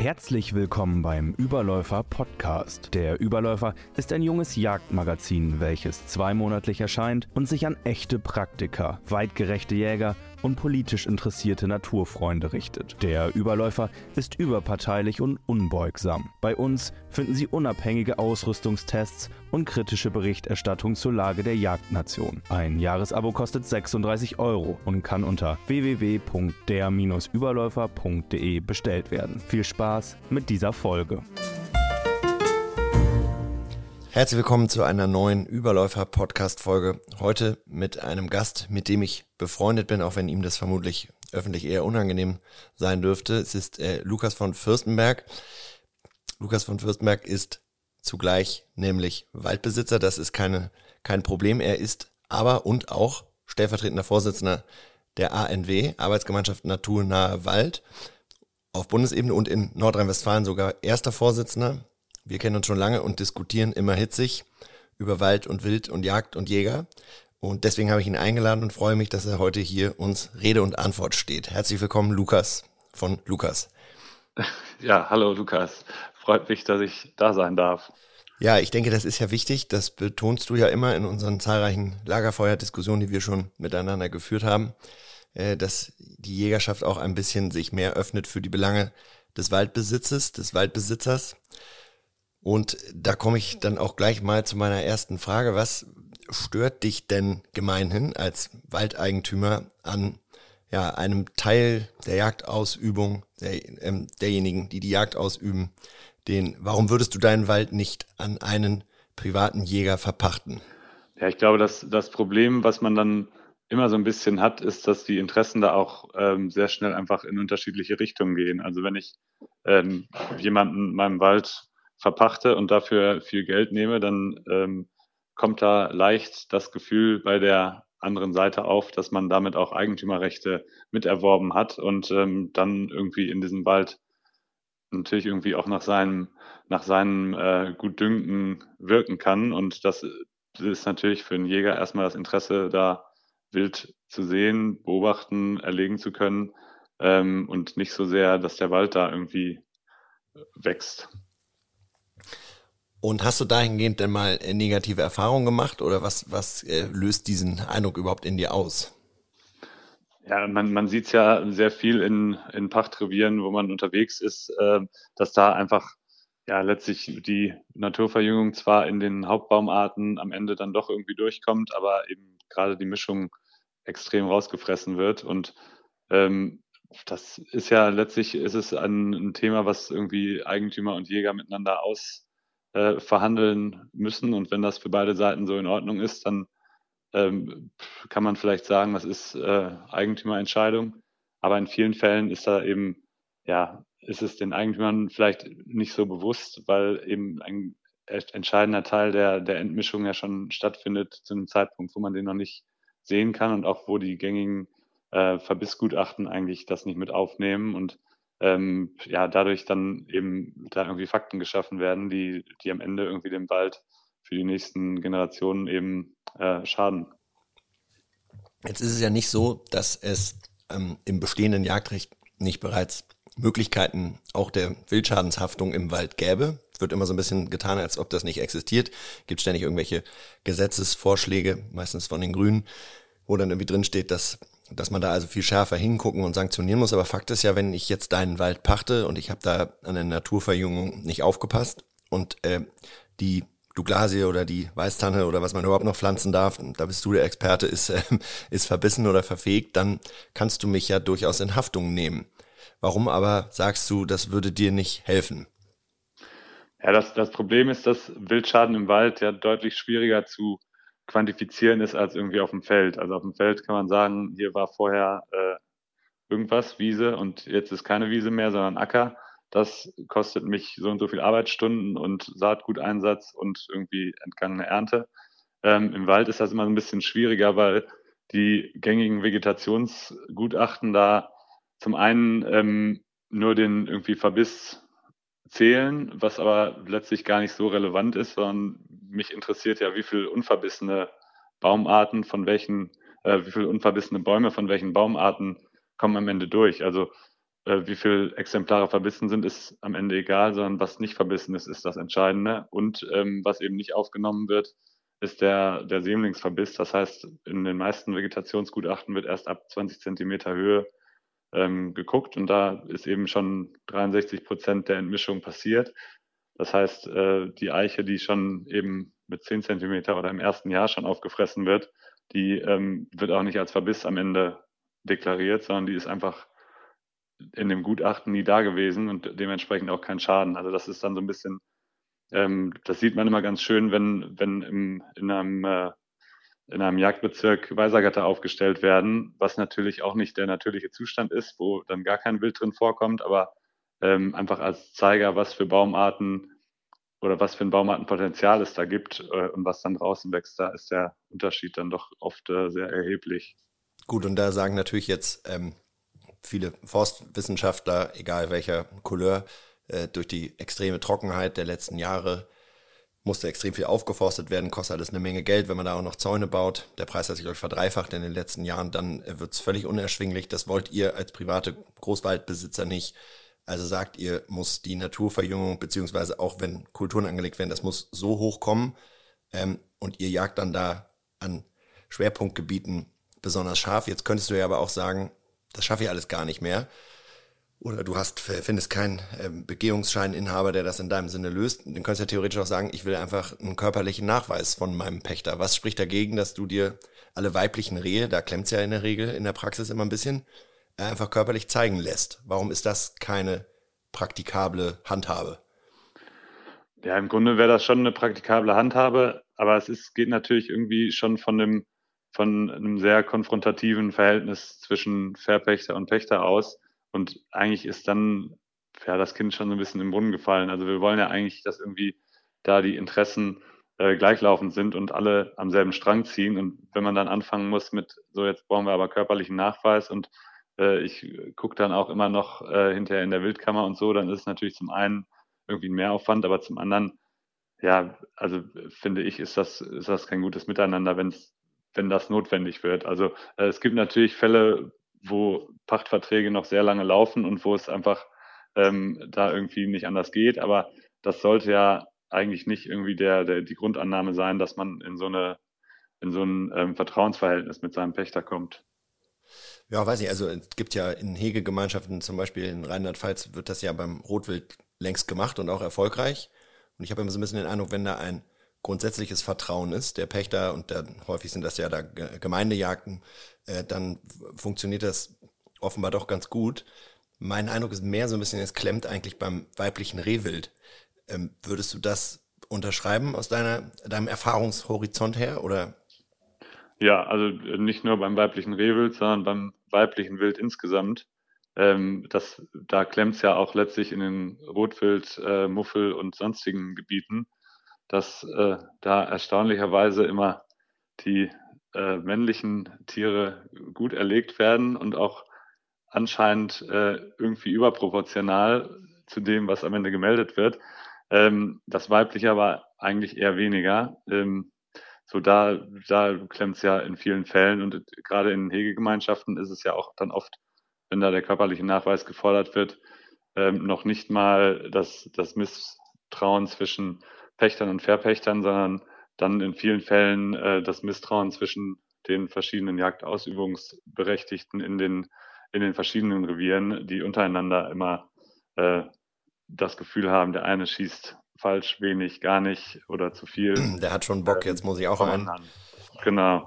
Herzlich willkommen beim Überläufer Podcast. Der Überläufer ist ein junges Jagdmagazin, welches zweimonatlich erscheint und sich an echte Praktiker, weitgerechte Jäger und politisch interessierte Naturfreunde richtet. Der Überläufer ist überparteilich und unbeugsam. Bei uns finden Sie unabhängige Ausrüstungstests und kritische Berichterstattung zur Lage der Jagdnation. Ein Jahresabo kostet 36 Euro und kann unter www.der-überläufer.de bestellt werden. Viel Spaß mit dieser Folge. Herzlich willkommen zu einer neuen Überläufer-Podcast-Folge. Heute mit einem Gast, mit dem ich befreundet bin, auch wenn ihm das vermutlich öffentlich eher unangenehm sein dürfte. Es ist äh, Lukas von Fürstenberg. Lukas von Fürstenberg ist zugleich nämlich Waldbesitzer. Das ist keine, kein Problem. Er ist aber und auch stellvertretender Vorsitzender der ANW, Arbeitsgemeinschaft Naturnahe Wald, auf Bundesebene und in Nordrhein-Westfalen sogar erster Vorsitzender. Wir kennen uns schon lange und diskutieren immer hitzig über Wald und Wild und Jagd und Jäger. Und deswegen habe ich ihn eingeladen und freue mich, dass er heute hier uns Rede und Antwort steht. Herzlich willkommen, Lukas von Lukas. Ja, hallo Lukas. Freut mich, dass ich da sein darf. Ja, ich denke, das ist ja wichtig. Das betonst du ja immer in unseren zahlreichen Lagerfeuerdiskussionen, die wir schon miteinander geführt haben, äh, dass die Jägerschaft auch ein bisschen sich mehr öffnet für die Belange des Waldbesitzes, des Waldbesitzers. Und da komme ich dann auch gleich mal zu meiner ersten Frage. Was stört dich denn gemeinhin als Waldeigentümer an ja, einem Teil der Jagdausübung, der, ähm, derjenigen, die die Jagd ausüben, den, warum würdest du deinen Wald nicht an einen privaten Jäger verpachten? Ja, ich glaube, dass das Problem, was man dann immer so ein bisschen hat, ist, dass die Interessen da auch ähm, sehr schnell einfach in unterschiedliche Richtungen gehen. Also wenn ich ähm, jemanden meinem Wald verpachte und dafür viel Geld nehme, dann ähm, kommt da leicht das Gefühl bei der anderen Seite auf, dass man damit auch Eigentümerrechte miterworben hat und ähm, dann irgendwie in diesem Wald natürlich irgendwie auch nach seinem, nach seinem äh, Gutdünken wirken kann. Und das ist natürlich für einen Jäger erstmal das Interesse, da wild zu sehen, beobachten, erlegen zu können ähm, und nicht so sehr, dass der Wald da irgendwie wächst. Und hast du dahingehend denn mal äh, negative Erfahrungen gemacht oder was, was äh, löst diesen Eindruck überhaupt in dir aus? Ja, man, man sieht es ja sehr viel in, in Pachtrevieren, wo man unterwegs ist, äh, dass da einfach ja letztlich die Naturverjüngung zwar in den Hauptbaumarten am Ende dann doch irgendwie durchkommt, aber eben gerade die Mischung extrem rausgefressen wird. Und ähm, das ist ja letztlich ist es ein, ein Thema, was irgendwie Eigentümer und Jäger miteinander aus äh, verhandeln müssen. Und wenn das für beide Seiten so in Ordnung ist, dann ähm, kann man vielleicht sagen, das ist äh, Eigentümerentscheidung. Aber in vielen Fällen ist da eben, ja, ist es den Eigentümern vielleicht nicht so bewusst, weil eben ein entscheidender Teil der, der Entmischung ja schon stattfindet zu einem Zeitpunkt, wo man den noch nicht sehen kann und auch wo die gängigen äh, Verbissgutachten eigentlich das nicht mit aufnehmen. Und ähm, ja, dadurch dann eben da irgendwie Fakten geschaffen werden, die, die am Ende irgendwie dem Wald für die nächsten Generationen eben äh, schaden. Jetzt ist es ja nicht so, dass es ähm, im bestehenden Jagdrecht nicht bereits Möglichkeiten auch der Wildschadенshaftung im Wald gäbe. Wird immer so ein bisschen getan, als ob das nicht existiert. Gibt ständig irgendwelche Gesetzesvorschläge, meistens von den Grünen, wo dann irgendwie drin steht, dass dass man da also viel schärfer hingucken und sanktionieren muss. Aber Fakt ist ja, wenn ich jetzt deinen Wald pachte und ich habe da an der Naturverjüngung nicht aufgepasst und äh, die Douglasie oder die Weißtanne oder was man überhaupt noch pflanzen darf, da bist du der Experte, ist, äh, ist verbissen oder verfegt, dann kannst du mich ja durchaus in Haftung nehmen. Warum aber sagst du, das würde dir nicht helfen? Ja, das, das Problem ist, dass Wildschaden im Wald ja deutlich schwieriger zu quantifizieren ist als irgendwie auf dem Feld. Also auf dem Feld kann man sagen, hier war vorher äh, irgendwas, Wiese und jetzt ist keine Wiese mehr, sondern Acker. Das kostet mich so und so viel Arbeitsstunden und Saatguteinsatz und irgendwie entgangene Ernte. Ähm, Im Wald ist das immer ein bisschen schwieriger, weil die gängigen Vegetationsgutachten da zum einen ähm, nur den irgendwie Verbiss zählen, was aber letztlich gar nicht so relevant ist, sondern mich interessiert ja, wie viel unverbissene Baumarten von welchen, äh, wie viel unverbissene Bäume von welchen Baumarten kommen am Ende durch. Also äh, wie viele Exemplare verbissen sind, ist am Ende egal, sondern was nicht verbissen ist, ist das Entscheidende. Und ähm, was eben nicht aufgenommen wird, ist der, der Sämlingsverbiss. Das heißt, in den meisten Vegetationsgutachten wird erst ab 20 Zentimeter Höhe ähm, geguckt und da ist eben schon 63 Prozent der Entmischung passiert. Das heißt, äh, die Eiche, die schon eben mit 10 Zentimeter oder im ersten Jahr schon aufgefressen wird, die ähm, wird auch nicht als Verbiss am Ende deklariert, sondern die ist einfach in dem Gutachten nie da gewesen und dementsprechend auch kein Schaden. Also das ist dann so ein bisschen, ähm, das sieht man immer ganz schön, wenn, wenn im, in einem äh, in einem Jagdbezirk Weisergatter aufgestellt werden, was natürlich auch nicht der natürliche Zustand ist, wo dann gar kein Wild drin vorkommt, aber ähm, einfach als Zeiger, was für Baumarten oder was für ein Baumartenpotenzial es da gibt äh, und was dann draußen wächst, da ist der Unterschied dann doch oft äh, sehr erheblich. Gut, und da sagen natürlich jetzt ähm, viele Forstwissenschaftler, egal welcher Couleur, äh, durch die extreme Trockenheit der letzten Jahre musste extrem viel aufgeforstet werden, kostet alles eine Menge Geld, wenn man da auch noch Zäune baut. Der Preis hat sich, glaube verdreifacht in den letzten Jahren, dann wird es völlig unerschwinglich. Das wollt ihr als private Großwaldbesitzer nicht. Also sagt ihr, muss die Naturverjüngung, beziehungsweise auch wenn Kulturen angelegt werden, das muss so hoch kommen ähm, und ihr jagt dann da an Schwerpunktgebieten besonders scharf. Jetzt könntest du ja aber auch sagen, das schaffe ich alles gar nicht mehr oder du hast, findest keinen ähm, Begehungsscheininhaber, der das in deinem Sinne löst, dann könntest du ja theoretisch auch sagen, ich will einfach einen körperlichen Nachweis von meinem Pächter. Was spricht dagegen, dass du dir alle weiblichen Rehe, da klemmt's ja in der Regel in der Praxis immer ein bisschen, äh, einfach körperlich zeigen lässt? Warum ist das keine praktikable Handhabe? Ja, im Grunde wäre das schon eine praktikable Handhabe, aber es ist, geht natürlich irgendwie schon von dem, von einem sehr konfrontativen Verhältnis zwischen Verpächter und Pächter aus und eigentlich ist dann ja das Kind schon so ein bisschen im Brunnen gefallen. Also wir wollen ja eigentlich, dass irgendwie da die Interessen äh, gleichlaufend sind und alle am selben Strang ziehen. Und wenn man dann anfangen muss mit, so jetzt brauchen wir aber körperlichen Nachweis und äh, ich gucke dann auch immer noch äh, hinterher in der Wildkammer und so, dann ist es natürlich zum einen irgendwie ein Mehraufwand, aber zum anderen, ja, also finde ich, ist das, ist das kein gutes Miteinander, wenn's, wenn das notwendig wird. Also äh, es gibt natürlich Fälle, wo Pachtverträge noch sehr lange laufen und wo es einfach ähm, da irgendwie nicht anders geht. Aber das sollte ja eigentlich nicht irgendwie der, der die Grundannahme sein, dass man in so eine in so ein ähm, Vertrauensverhältnis mit seinem Pächter kommt. Ja, weiß ich. Also es gibt ja in Hegegemeinschaften, zum Beispiel in Rheinland-Pfalz, wird das ja beim Rotwild längst gemacht und auch erfolgreich. Und ich habe immer so ein bisschen den Eindruck, wenn da ein grundsätzliches Vertrauen ist, der Pächter, und dann häufig sind das ja da Gemeindejagden, äh, dann funktioniert das offenbar doch ganz gut. Mein Eindruck ist mehr so ein bisschen, es klemmt eigentlich beim weiblichen Rehwild. Ähm, würdest du das unterschreiben aus deiner, deinem Erfahrungshorizont her oder? Ja, also äh, nicht nur beim weiblichen Rehwild, sondern beim weiblichen Wild insgesamt. Ähm, das, da klemmt es ja auch letztlich in den Rotwild, äh, Muffel und sonstigen Gebieten dass äh, da erstaunlicherweise immer die äh, männlichen Tiere gut erlegt werden und auch anscheinend äh, irgendwie überproportional zu dem, was am Ende gemeldet wird. Ähm, das weibliche aber eigentlich eher weniger. Ähm, so da, da klemmt es ja in vielen Fällen und gerade in Hegegemeinschaften ist es ja auch dann oft, wenn da der körperliche Nachweis gefordert wird, ähm, noch nicht mal das, das Misstrauen zwischen Pächtern und Verpächtern, sondern dann in vielen Fällen äh, das Misstrauen zwischen den verschiedenen Jagdausübungsberechtigten in den, in den verschiedenen Revieren, die untereinander immer äh, das Gefühl haben, der eine schießt falsch, wenig, gar nicht oder zu viel. Der hat schon Bock, jetzt muss ich auch rein. Genau.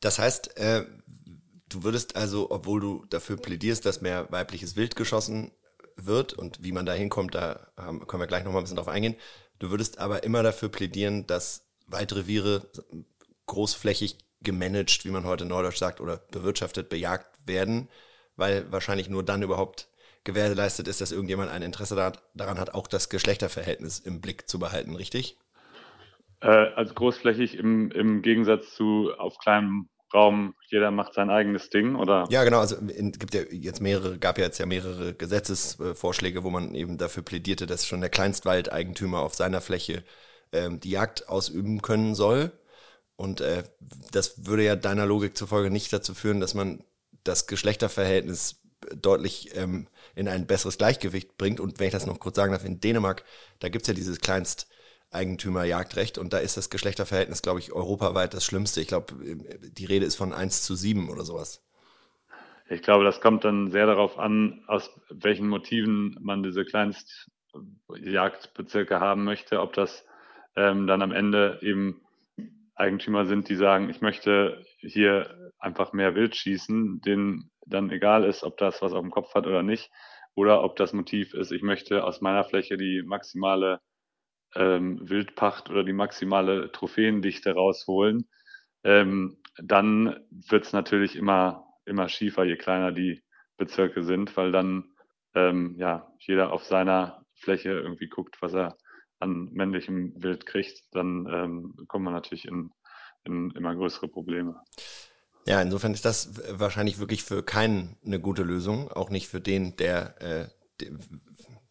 Das heißt, äh, du würdest also, obwohl du dafür plädierst, dass mehr weibliches Wild geschossen wird und wie man da hinkommt, da können wir gleich nochmal ein bisschen drauf eingehen, Du würdest aber immer dafür plädieren, dass Waldreviere großflächig gemanagt, wie man heute neudeutsch sagt, oder bewirtschaftet, bejagt werden, weil wahrscheinlich nur dann überhaupt gewährleistet ist, dass irgendjemand ein Interesse daran hat, auch das Geschlechterverhältnis im Blick zu behalten, richtig? Äh, also großflächig im, im Gegensatz zu auf kleinem Raum, jeder macht sein eigenes Ding, oder? Ja, genau. Also es gibt ja jetzt mehrere, gab ja jetzt ja mehrere Gesetzesvorschläge, wo man eben dafür plädierte, dass schon der Kleinstwaldeigentümer auf seiner Fläche ähm, die Jagd ausüben können soll. Und äh, das würde ja deiner Logik zufolge nicht dazu führen, dass man das Geschlechterverhältnis deutlich ähm, in ein besseres Gleichgewicht bringt. Und wenn ich das noch kurz sagen darf, in Dänemark, da gibt's ja dieses kleinst Eigentümerjagdrecht und da ist das Geschlechterverhältnis, glaube ich, europaweit das Schlimmste. Ich glaube, die Rede ist von 1 zu 7 oder sowas. Ich glaube, das kommt dann sehr darauf an, aus welchen Motiven man diese Kleinstjagdbezirke haben möchte, ob das ähm, dann am Ende eben Eigentümer sind, die sagen, ich möchte hier einfach mehr Wild schießen, denen dann egal ist, ob das was auf dem Kopf hat oder nicht, oder ob das Motiv ist, ich möchte aus meiner Fläche die maximale ähm, Wildpacht oder die maximale Trophäendichte rausholen, ähm, dann wird es natürlich immer, immer schiefer, je kleiner die Bezirke sind, weil dann ähm, ja jeder auf seiner Fläche irgendwie guckt, was er an männlichem Wild kriegt, dann ähm, kommt man natürlich in, in immer größere Probleme. Ja, insofern ist das wahrscheinlich wirklich für keinen eine gute Lösung, auch nicht für den, der, äh, der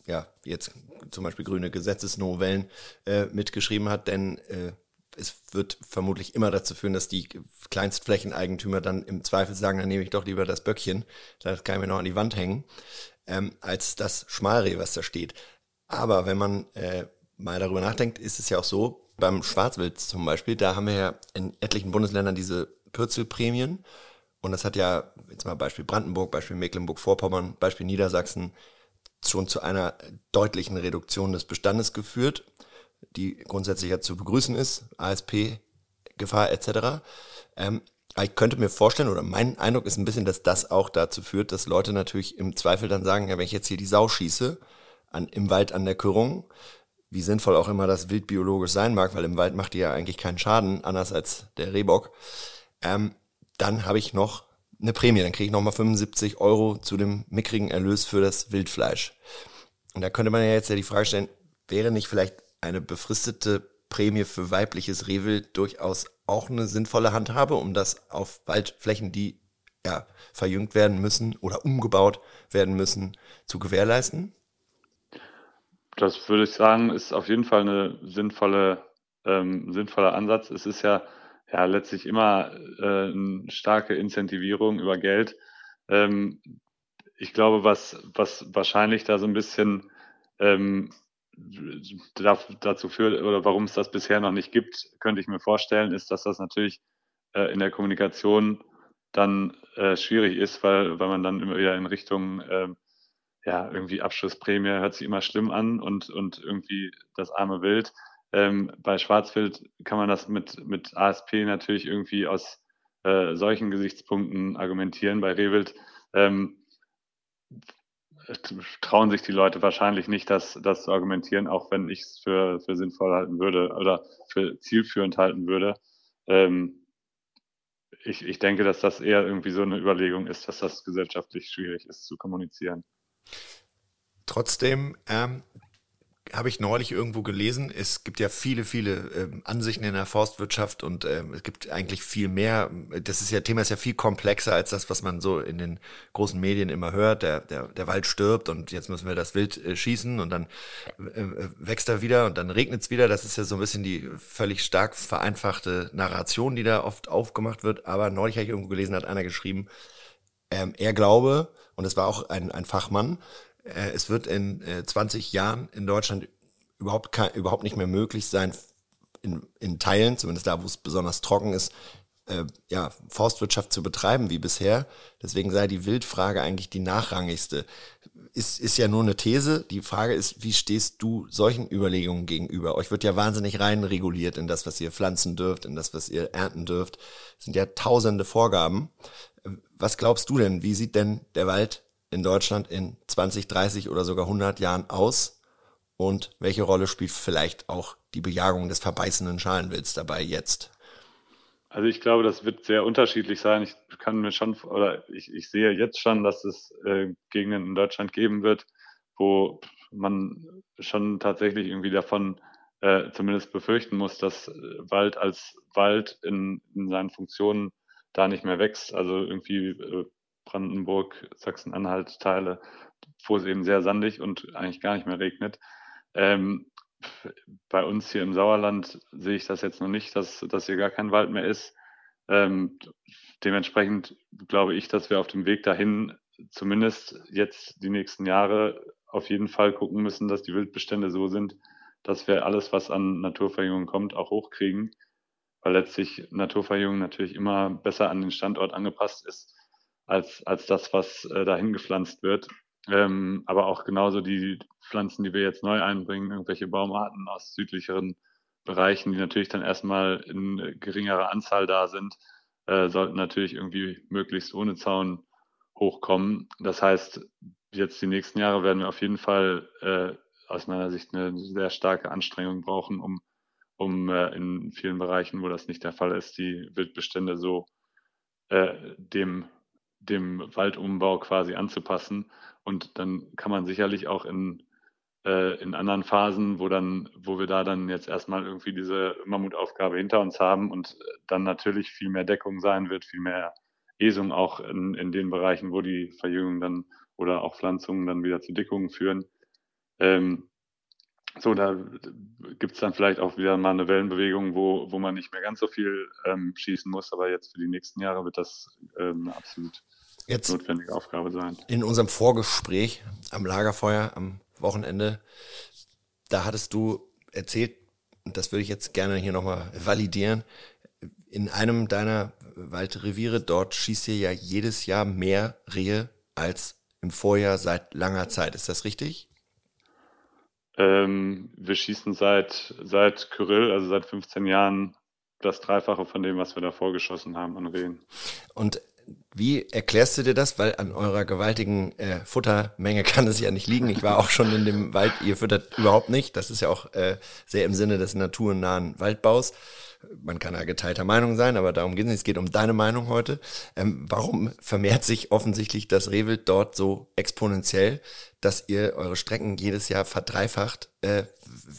ja, jetzt zum Beispiel grüne Gesetzesnovellen äh, mitgeschrieben hat, denn äh, es wird vermutlich immer dazu führen, dass die Kleinstflächeneigentümer dann im Zweifel sagen, dann nehme ich doch lieber das Böckchen, das kann ich mir noch an die Wand hängen, ähm, als das Schmalreh, was da steht. Aber wenn man äh, mal darüber nachdenkt, ist es ja auch so, beim Schwarzwild zum Beispiel, da haben wir ja in etlichen Bundesländern diese Pürzelprämien. Und das hat ja, jetzt mal Beispiel Brandenburg, Beispiel Mecklenburg-Vorpommern, Beispiel Niedersachsen, schon zu einer deutlichen Reduktion des Bestandes geführt, die grundsätzlich ja zu begrüßen ist, ASP, Gefahr etc. Ähm, ich könnte mir vorstellen, oder mein Eindruck ist ein bisschen, dass das auch dazu führt, dass Leute natürlich im Zweifel dann sagen, ja, wenn ich jetzt hier die Sau schieße, an, im Wald an der Körung, wie sinnvoll auch immer das wildbiologisch sein mag, weil im Wald macht die ja eigentlich keinen Schaden, anders als der Rehbock, ähm, dann habe ich noch eine Prämie. Dann kriege ich nochmal 75 Euro zu dem mickrigen Erlös für das Wildfleisch. Und da könnte man ja jetzt ja die Frage stellen, wäre nicht vielleicht eine befristete Prämie für weibliches Rehwild durchaus auch eine sinnvolle Handhabe, um das auf Waldflächen, die ja verjüngt werden müssen oder umgebaut werden müssen, zu gewährleisten? Das würde ich sagen, ist auf jeden Fall eine sinnvolle, ähm, sinnvoller Ansatz. Es ist ja ja letztlich immer äh, eine starke Incentivierung über Geld. Ähm, ich glaube, was, was wahrscheinlich da so ein bisschen ähm, dazu führt oder warum es das bisher noch nicht gibt, könnte ich mir vorstellen, ist, dass das natürlich äh, in der Kommunikation dann äh, schwierig ist, weil, weil man dann immer wieder in Richtung äh, ja, irgendwie Abschlussprämie hört sich immer schlimm an und, und irgendwie das arme Wild. Ähm, bei Schwarzwild kann man das mit, mit ASP natürlich irgendwie aus äh, solchen Gesichtspunkten argumentieren. Bei Rehwild ähm, trauen sich die Leute wahrscheinlich nicht, das, das zu argumentieren, auch wenn ich es für, für sinnvoll halten würde oder für zielführend halten würde. Ähm, ich, ich denke, dass das eher irgendwie so eine Überlegung ist, dass das gesellschaftlich schwierig ist zu kommunizieren. Trotzdem ähm, habe ich neulich irgendwo gelesen, es gibt ja viele, viele äh, Ansichten in der Forstwirtschaft und äh, es gibt eigentlich viel mehr. Das ist ja Thema ist ja viel komplexer als das, was man so in den großen Medien immer hört. Der, der, der Wald stirbt und jetzt müssen wir das Wild äh, schießen und dann äh, wächst er wieder und dann regnet es wieder. Das ist ja so ein bisschen die völlig stark vereinfachte Narration, die da oft aufgemacht wird. Aber neulich habe ich irgendwo gelesen, hat einer geschrieben, ähm, er glaube, und es war auch ein, ein Fachmann, äh, es wird in äh, 20 Jahren in Deutschland überhaupt, kein, überhaupt nicht mehr möglich sein, in, in Teilen, zumindest da, wo es besonders trocken ist, äh, ja, Forstwirtschaft zu betreiben wie bisher. Deswegen sei die Wildfrage eigentlich die nachrangigste. Ist, ist ja nur eine These. Die Frage ist, wie stehst du solchen Überlegungen gegenüber? Euch wird ja wahnsinnig rein reguliert in das, was ihr pflanzen dürft, in das, was ihr ernten dürft. Das sind ja tausende Vorgaben. Was glaubst du denn? Wie sieht denn der Wald in Deutschland in 20, 30 oder sogar 100 Jahren aus? Und welche Rolle spielt vielleicht auch die Bejagung des verbeißenden Schalenwilds dabei jetzt? Also ich glaube, das wird sehr unterschiedlich sein. Ich kann mir schon, oder ich, ich sehe jetzt schon, dass es äh, Gegenden in Deutschland geben wird, wo man schon tatsächlich irgendwie davon äh, zumindest befürchten muss, dass Wald als Wald in, in seinen Funktionen da nicht mehr wächst. Also irgendwie äh, Brandenburg, Sachsen-Anhalt Teile, wo es eben sehr sandig und eigentlich gar nicht mehr regnet. Ähm, bei uns hier im Sauerland sehe ich das jetzt noch nicht, dass, dass hier gar kein Wald mehr ist. Ähm, dementsprechend glaube ich, dass wir auf dem Weg dahin zumindest jetzt die nächsten Jahre auf jeden Fall gucken müssen, dass die Wildbestände so sind, dass wir alles, was an Naturverjüngung kommt, auch hochkriegen, weil letztlich Naturverjüngung natürlich immer besser an den Standort angepasst ist als, als das, was äh, dahin gepflanzt wird. Ähm, aber auch genauso die Pflanzen, die wir jetzt neu einbringen, irgendwelche Baumarten aus südlicheren Bereichen, die natürlich dann erstmal in geringerer Anzahl da sind, äh, sollten natürlich irgendwie möglichst ohne Zaun hochkommen. Das heißt, jetzt die nächsten Jahre werden wir auf jeden Fall äh, aus meiner Sicht eine sehr starke Anstrengung brauchen, um, um äh, in vielen Bereichen, wo das nicht der Fall ist, die Wildbestände so äh, dem, dem Waldumbau quasi anzupassen. Und dann kann man sicherlich auch in, äh, in anderen Phasen, wo dann, wo wir da dann jetzt erstmal irgendwie diese Mammutaufgabe hinter uns haben und dann natürlich viel mehr Deckung sein wird, viel mehr Esung auch in, in den Bereichen, wo die Verjüngung dann oder auch Pflanzungen dann wieder zu Dickungen führen. Ähm, so, da gibt es dann vielleicht auch wieder mal eine Wellenbewegung, wo, wo man nicht mehr ganz so viel ähm, schießen muss, aber jetzt für die nächsten Jahre wird das ähm, eine absolut jetzt notwendige Aufgabe sein. In unserem Vorgespräch am Lagerfeuer am Wochenende, da hattest du erzählt, und das würde ich jetzt gerne hier nochmal validieren, in einem deiner Waldreviere, dort schießt ihr ja jedes Jahr mehr Rehe als im Vorjahr seit langer Zeit. Ist das richtig? Ähm, wir schießen seit, seit Kyrill, also seit 15 Jahren, das Dreifache von dem, was wir davor geschossen haben an Rehen. Und wie erklärst du dir das? Weil an eurer gewaltigen äh, Futtermenge kann es ja nicht liegen. Ich war auch schon in dem Wald, ihr füttert überhaupt nicht. Das ist ja auch äh, sehr im Sinne des naturnahen Waldbaus man kann ja geteilter Meinung sein, aber darum geht es nicht. Es geht um deine Meinung heute. Ähm, warum vermehrt sich offensichtlich das Rehwild dort so exponentiell, dass ihr eure Strecken jedes Jahr verdreifacht? Äh,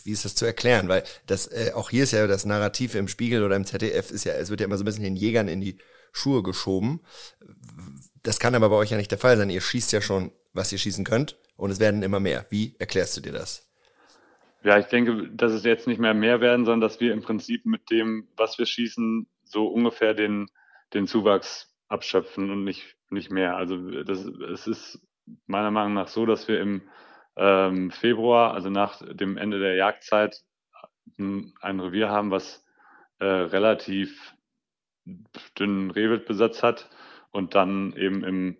wie ist das zu erklären? Weil das äh, auch hier ist ja das Narrativ im Spiegel oder im ZDF ist ja, es wird ja immer so ein bisschen den Jägern in die Schuhe geschoben. Das kann aber bei euch ja nicht der Fall sein. Ihr schießt ja schon, was ihr schießen könnt und es werden immer mehr. Wie erklärst du dir das? Ja, ich denke, dass es jetzt nicht mehr mehr werden, sondern dass wir im Prinzip mit dem, was wir schießen, so ungefähr den, den Zuwachs abschöpfen und nicht, nicht mehr. Also das, es ist meiner Meinung nach so, dass wir im ähm, Februar, also nach dem Ende der Jagdzeit, ein, Revier haben, was äh, relativ dünnen Rehwildbesatz hat und dann eben im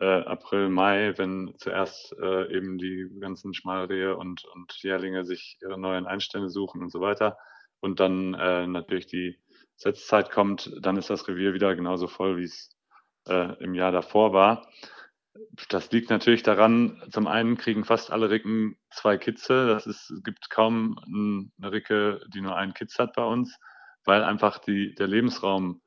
äh, April, Mai, wenn zuerst äh, eben die ganzen Schmalrehe und, und Jährlinge sich ihre neuen Einstände suchen und so weiter und dann äh, natürlich die Setzzeit kommt, dann ist das Revier wieder genauso voll, wie es äh, im Jahr davor war. Das liegt natürlich daran, zum einen kriegen fast alle Ricken zwei Kitze. Das ist, es gibt kaum eine Ricke, die nur einen Kitz hat bei uns, weil einfach die, der Lebensraum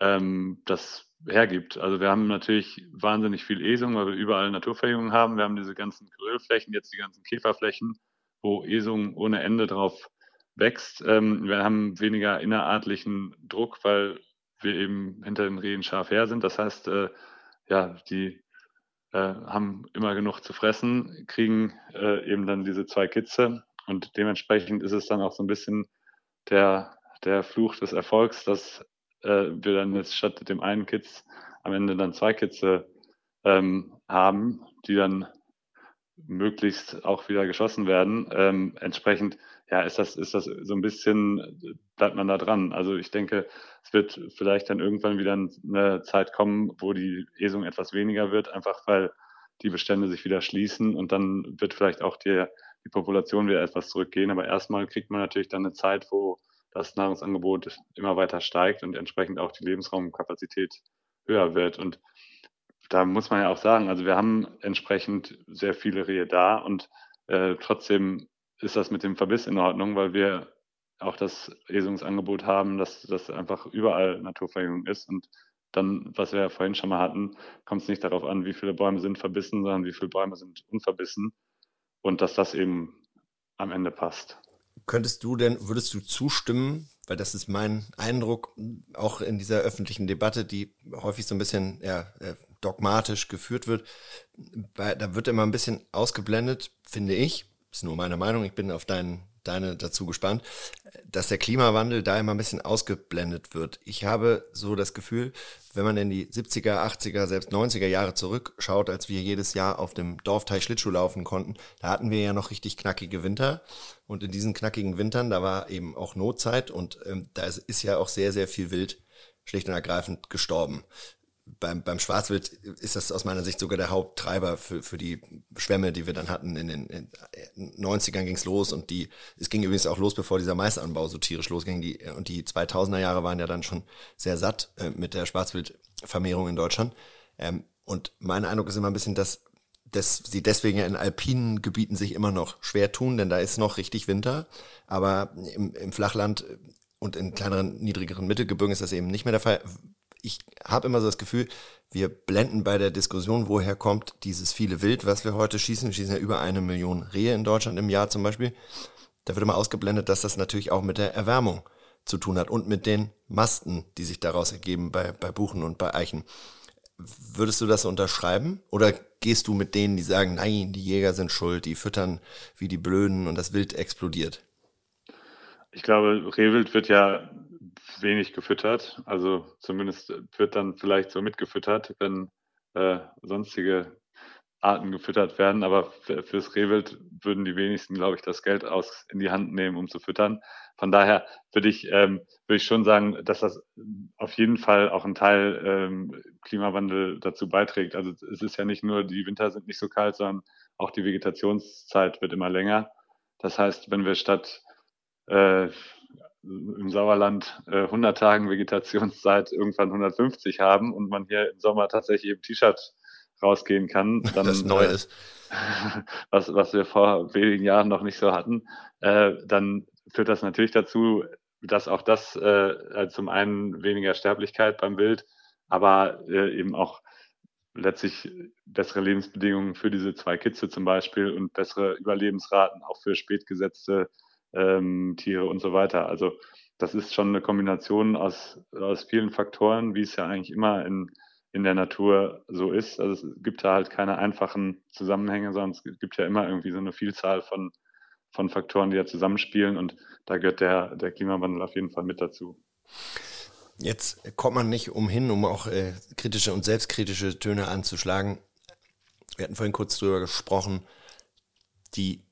ähm, das hergibt. Also wir haben natürlich wahnsinnig viel Esung, weil wir überall Naturverjüngung haben. Wir haben diese ganzen Grillflächen, jetzt die ganzen Käferflächen, wo Esung ohne Ende drauf wächst. Ähm, wir haben weniger innerartlichen Druck, weil wir eben hinter den Rehen scharf her sind. Das heißt, äh, ja, die äh, haben immer genug zu fressen, kriegen äh, eben dann diese zwei Kitze und dementsprechend ist es dann auch so ein bisschen der, der Fluch des Erfolgs, dass äh, wir dann jetzt statt dem einen Kids am Ende dann zwei Kids ähm, haben, die dann möglichst auch wieder geschossen werden. Ähm, entsprechend, ja, ist das, ist das so ein bisschen, bleibt man da dran. Also ich denke, es wird vielleicht dann irgendwann wieder eine Zeit kommen, wo die Esung etwas weniger wird, einfach weil die Bestände sich wieder schließen und dann wird vielleicht auch die, die Population wieder etwas zurückgehen. Aber erstmal kriegt man natürlich dann eine Zeit, wo das Nahrungsangebot immer weiter steigt und entsprechend auch die Lebensraumkapazität höher wird. Und da muss man ja auch sagen, also wir haben entsprechend sehr viele Rehe da und äh, trotzdem ist das mit dem Verbiss in Ordnung, weil wir auch das Lesungsangebot haben, dass das einfach überall Naturverjüngung ist. Und dann, was wir ja vorhin schon mal hatten, kommt es nicht darauf an, wie viele Bäume sind verbissen, sondern wie viele Bäume sind unverbissen und dass das eben am Ende passt. Könntest du denn, würdest du zustimmen, weil das ist mein Eindruck, auch in dieser öffentlichen Debatte, die häufig so ein bisschen ja, äh, dogmatisch geführt wird, da wird immer ein bisschen ausgeblendet, finde ich, ist nur meine Meinung, ich bin auf deinen deine dazu gespannt, dass der Klimawandel da immer ein bisschen ausgeblendet wird. Ich habe so das Gefühl, wenn man in die 70er, 80er, selbst 90er Jahre zurückschaut, als wir jedes Jahr auf dem Dorfteich Schlittschuh laufen konnten, da hatten wir ja noch richtig knackige Winter. Und in diesen knackigen Wintern, da war eben auch Notzeit und ähm, da ist, ist ja auch sehr, sehr viel Wild schlicht und ergreifend gestorben beim, beim Schwarzwild ist das aus meiner Sicht sogar der Haupttreiber für, für die Schwämme, die wir dann hatten. In den in 90ern ging's los und die, es ging übrigens auch los, bevor dieser Maisanbau so tierisch losging. Die, und die 2000er Jahre waren ja dann schon sehr satt äh, mit der Schwarzwildvermehrung in Deutschland. Ähm, und mein Eindruck ist immer ein bisschen, dass, dass sie deswegen ja in alpinen Gebieten sich immer noch schwer tun, denn da ist noch richtig Winter. Aber im, im Flachland und in kleineren, niedrigeren Mittelgebirgen ist das eben nicht mehr der Fall ich habe immer so das Gefühl, wir blenden bei der Diskussion, woher kommt dieses viele Wild, was wir heute schießen. Wir schießen ja über eine Million Rehe in Deutschland im Jahr zum Beispiel. Da wird immer ausgeblendet, dass das natürlich auch mit der Erwärmung zu tun hat und mit den Masten, die sich daraus ergeben bei, bei Buchen und bei Eichen. Würdest du das unterschreiben? Oder gehst du mit denen, die sagen, nein, die Jäger sind schuld, die füttern wie die Blöden und das Wild explodiert? Ich glaube, Rehwild wird ja wenig gefüttert. Also zumindest wird dann vielleicht so mitgefüttert, wenn äh, sonstige Arten gefüttert werden. Aber fürs Rehwild würden die wenigsten, glaube ich, das Geld aus in die Hand nehmen, um zu füttern. Von daher würde ich, ähm, würde ich schon sagen, dass das auf jeden Fall auch ein Teil ähm, Klimawandel dazu beiträgt. Also es ist ja nicht nur, die Winter sind nicht so kalt, sondern auch die Vegetationszeit wird immer länger. Das heißt, wenn wir statt äh, im Sauerland äh, 100 Tagen Vegetationszeit irgendwann 150 haben und man hier im Sommer tatsächlich im T-Shirt rausgehen kann, dann das neu äh, ist. was, was wir vor wenigen Jahren noch nicht so hatten, äh, dann führt das natürlich dazu, dass auch das äh, zum einen weniger Sterblichkeit beim Wild, aber äh, eben auch letztlich bessere Lebensbedingungen für diese zwei Kitze zum Beispiel und bessere Überlebensraten auch für spätgesetzte ähm, Tiere und so weiter. Also das ist schon eine Kombination aus, aus vielen Faktoren, wie es ja eigentlich immer in, in der Natur so ist. Also es gibt da halt keine einfachen Zusammenhänge, sondern es gibt ja immer irgendwie so eine Vielzahl von, von Faktoren, die ja zusammenspielen und da gehört der, der Klimawandel auf jeden Fall mit dazu. Jetzt kommt man nicht umhin, um auch äh, kritische und selbstkritische Töne anzuschlagen. Wir hatten vorhin kurz drüber gesprochen, die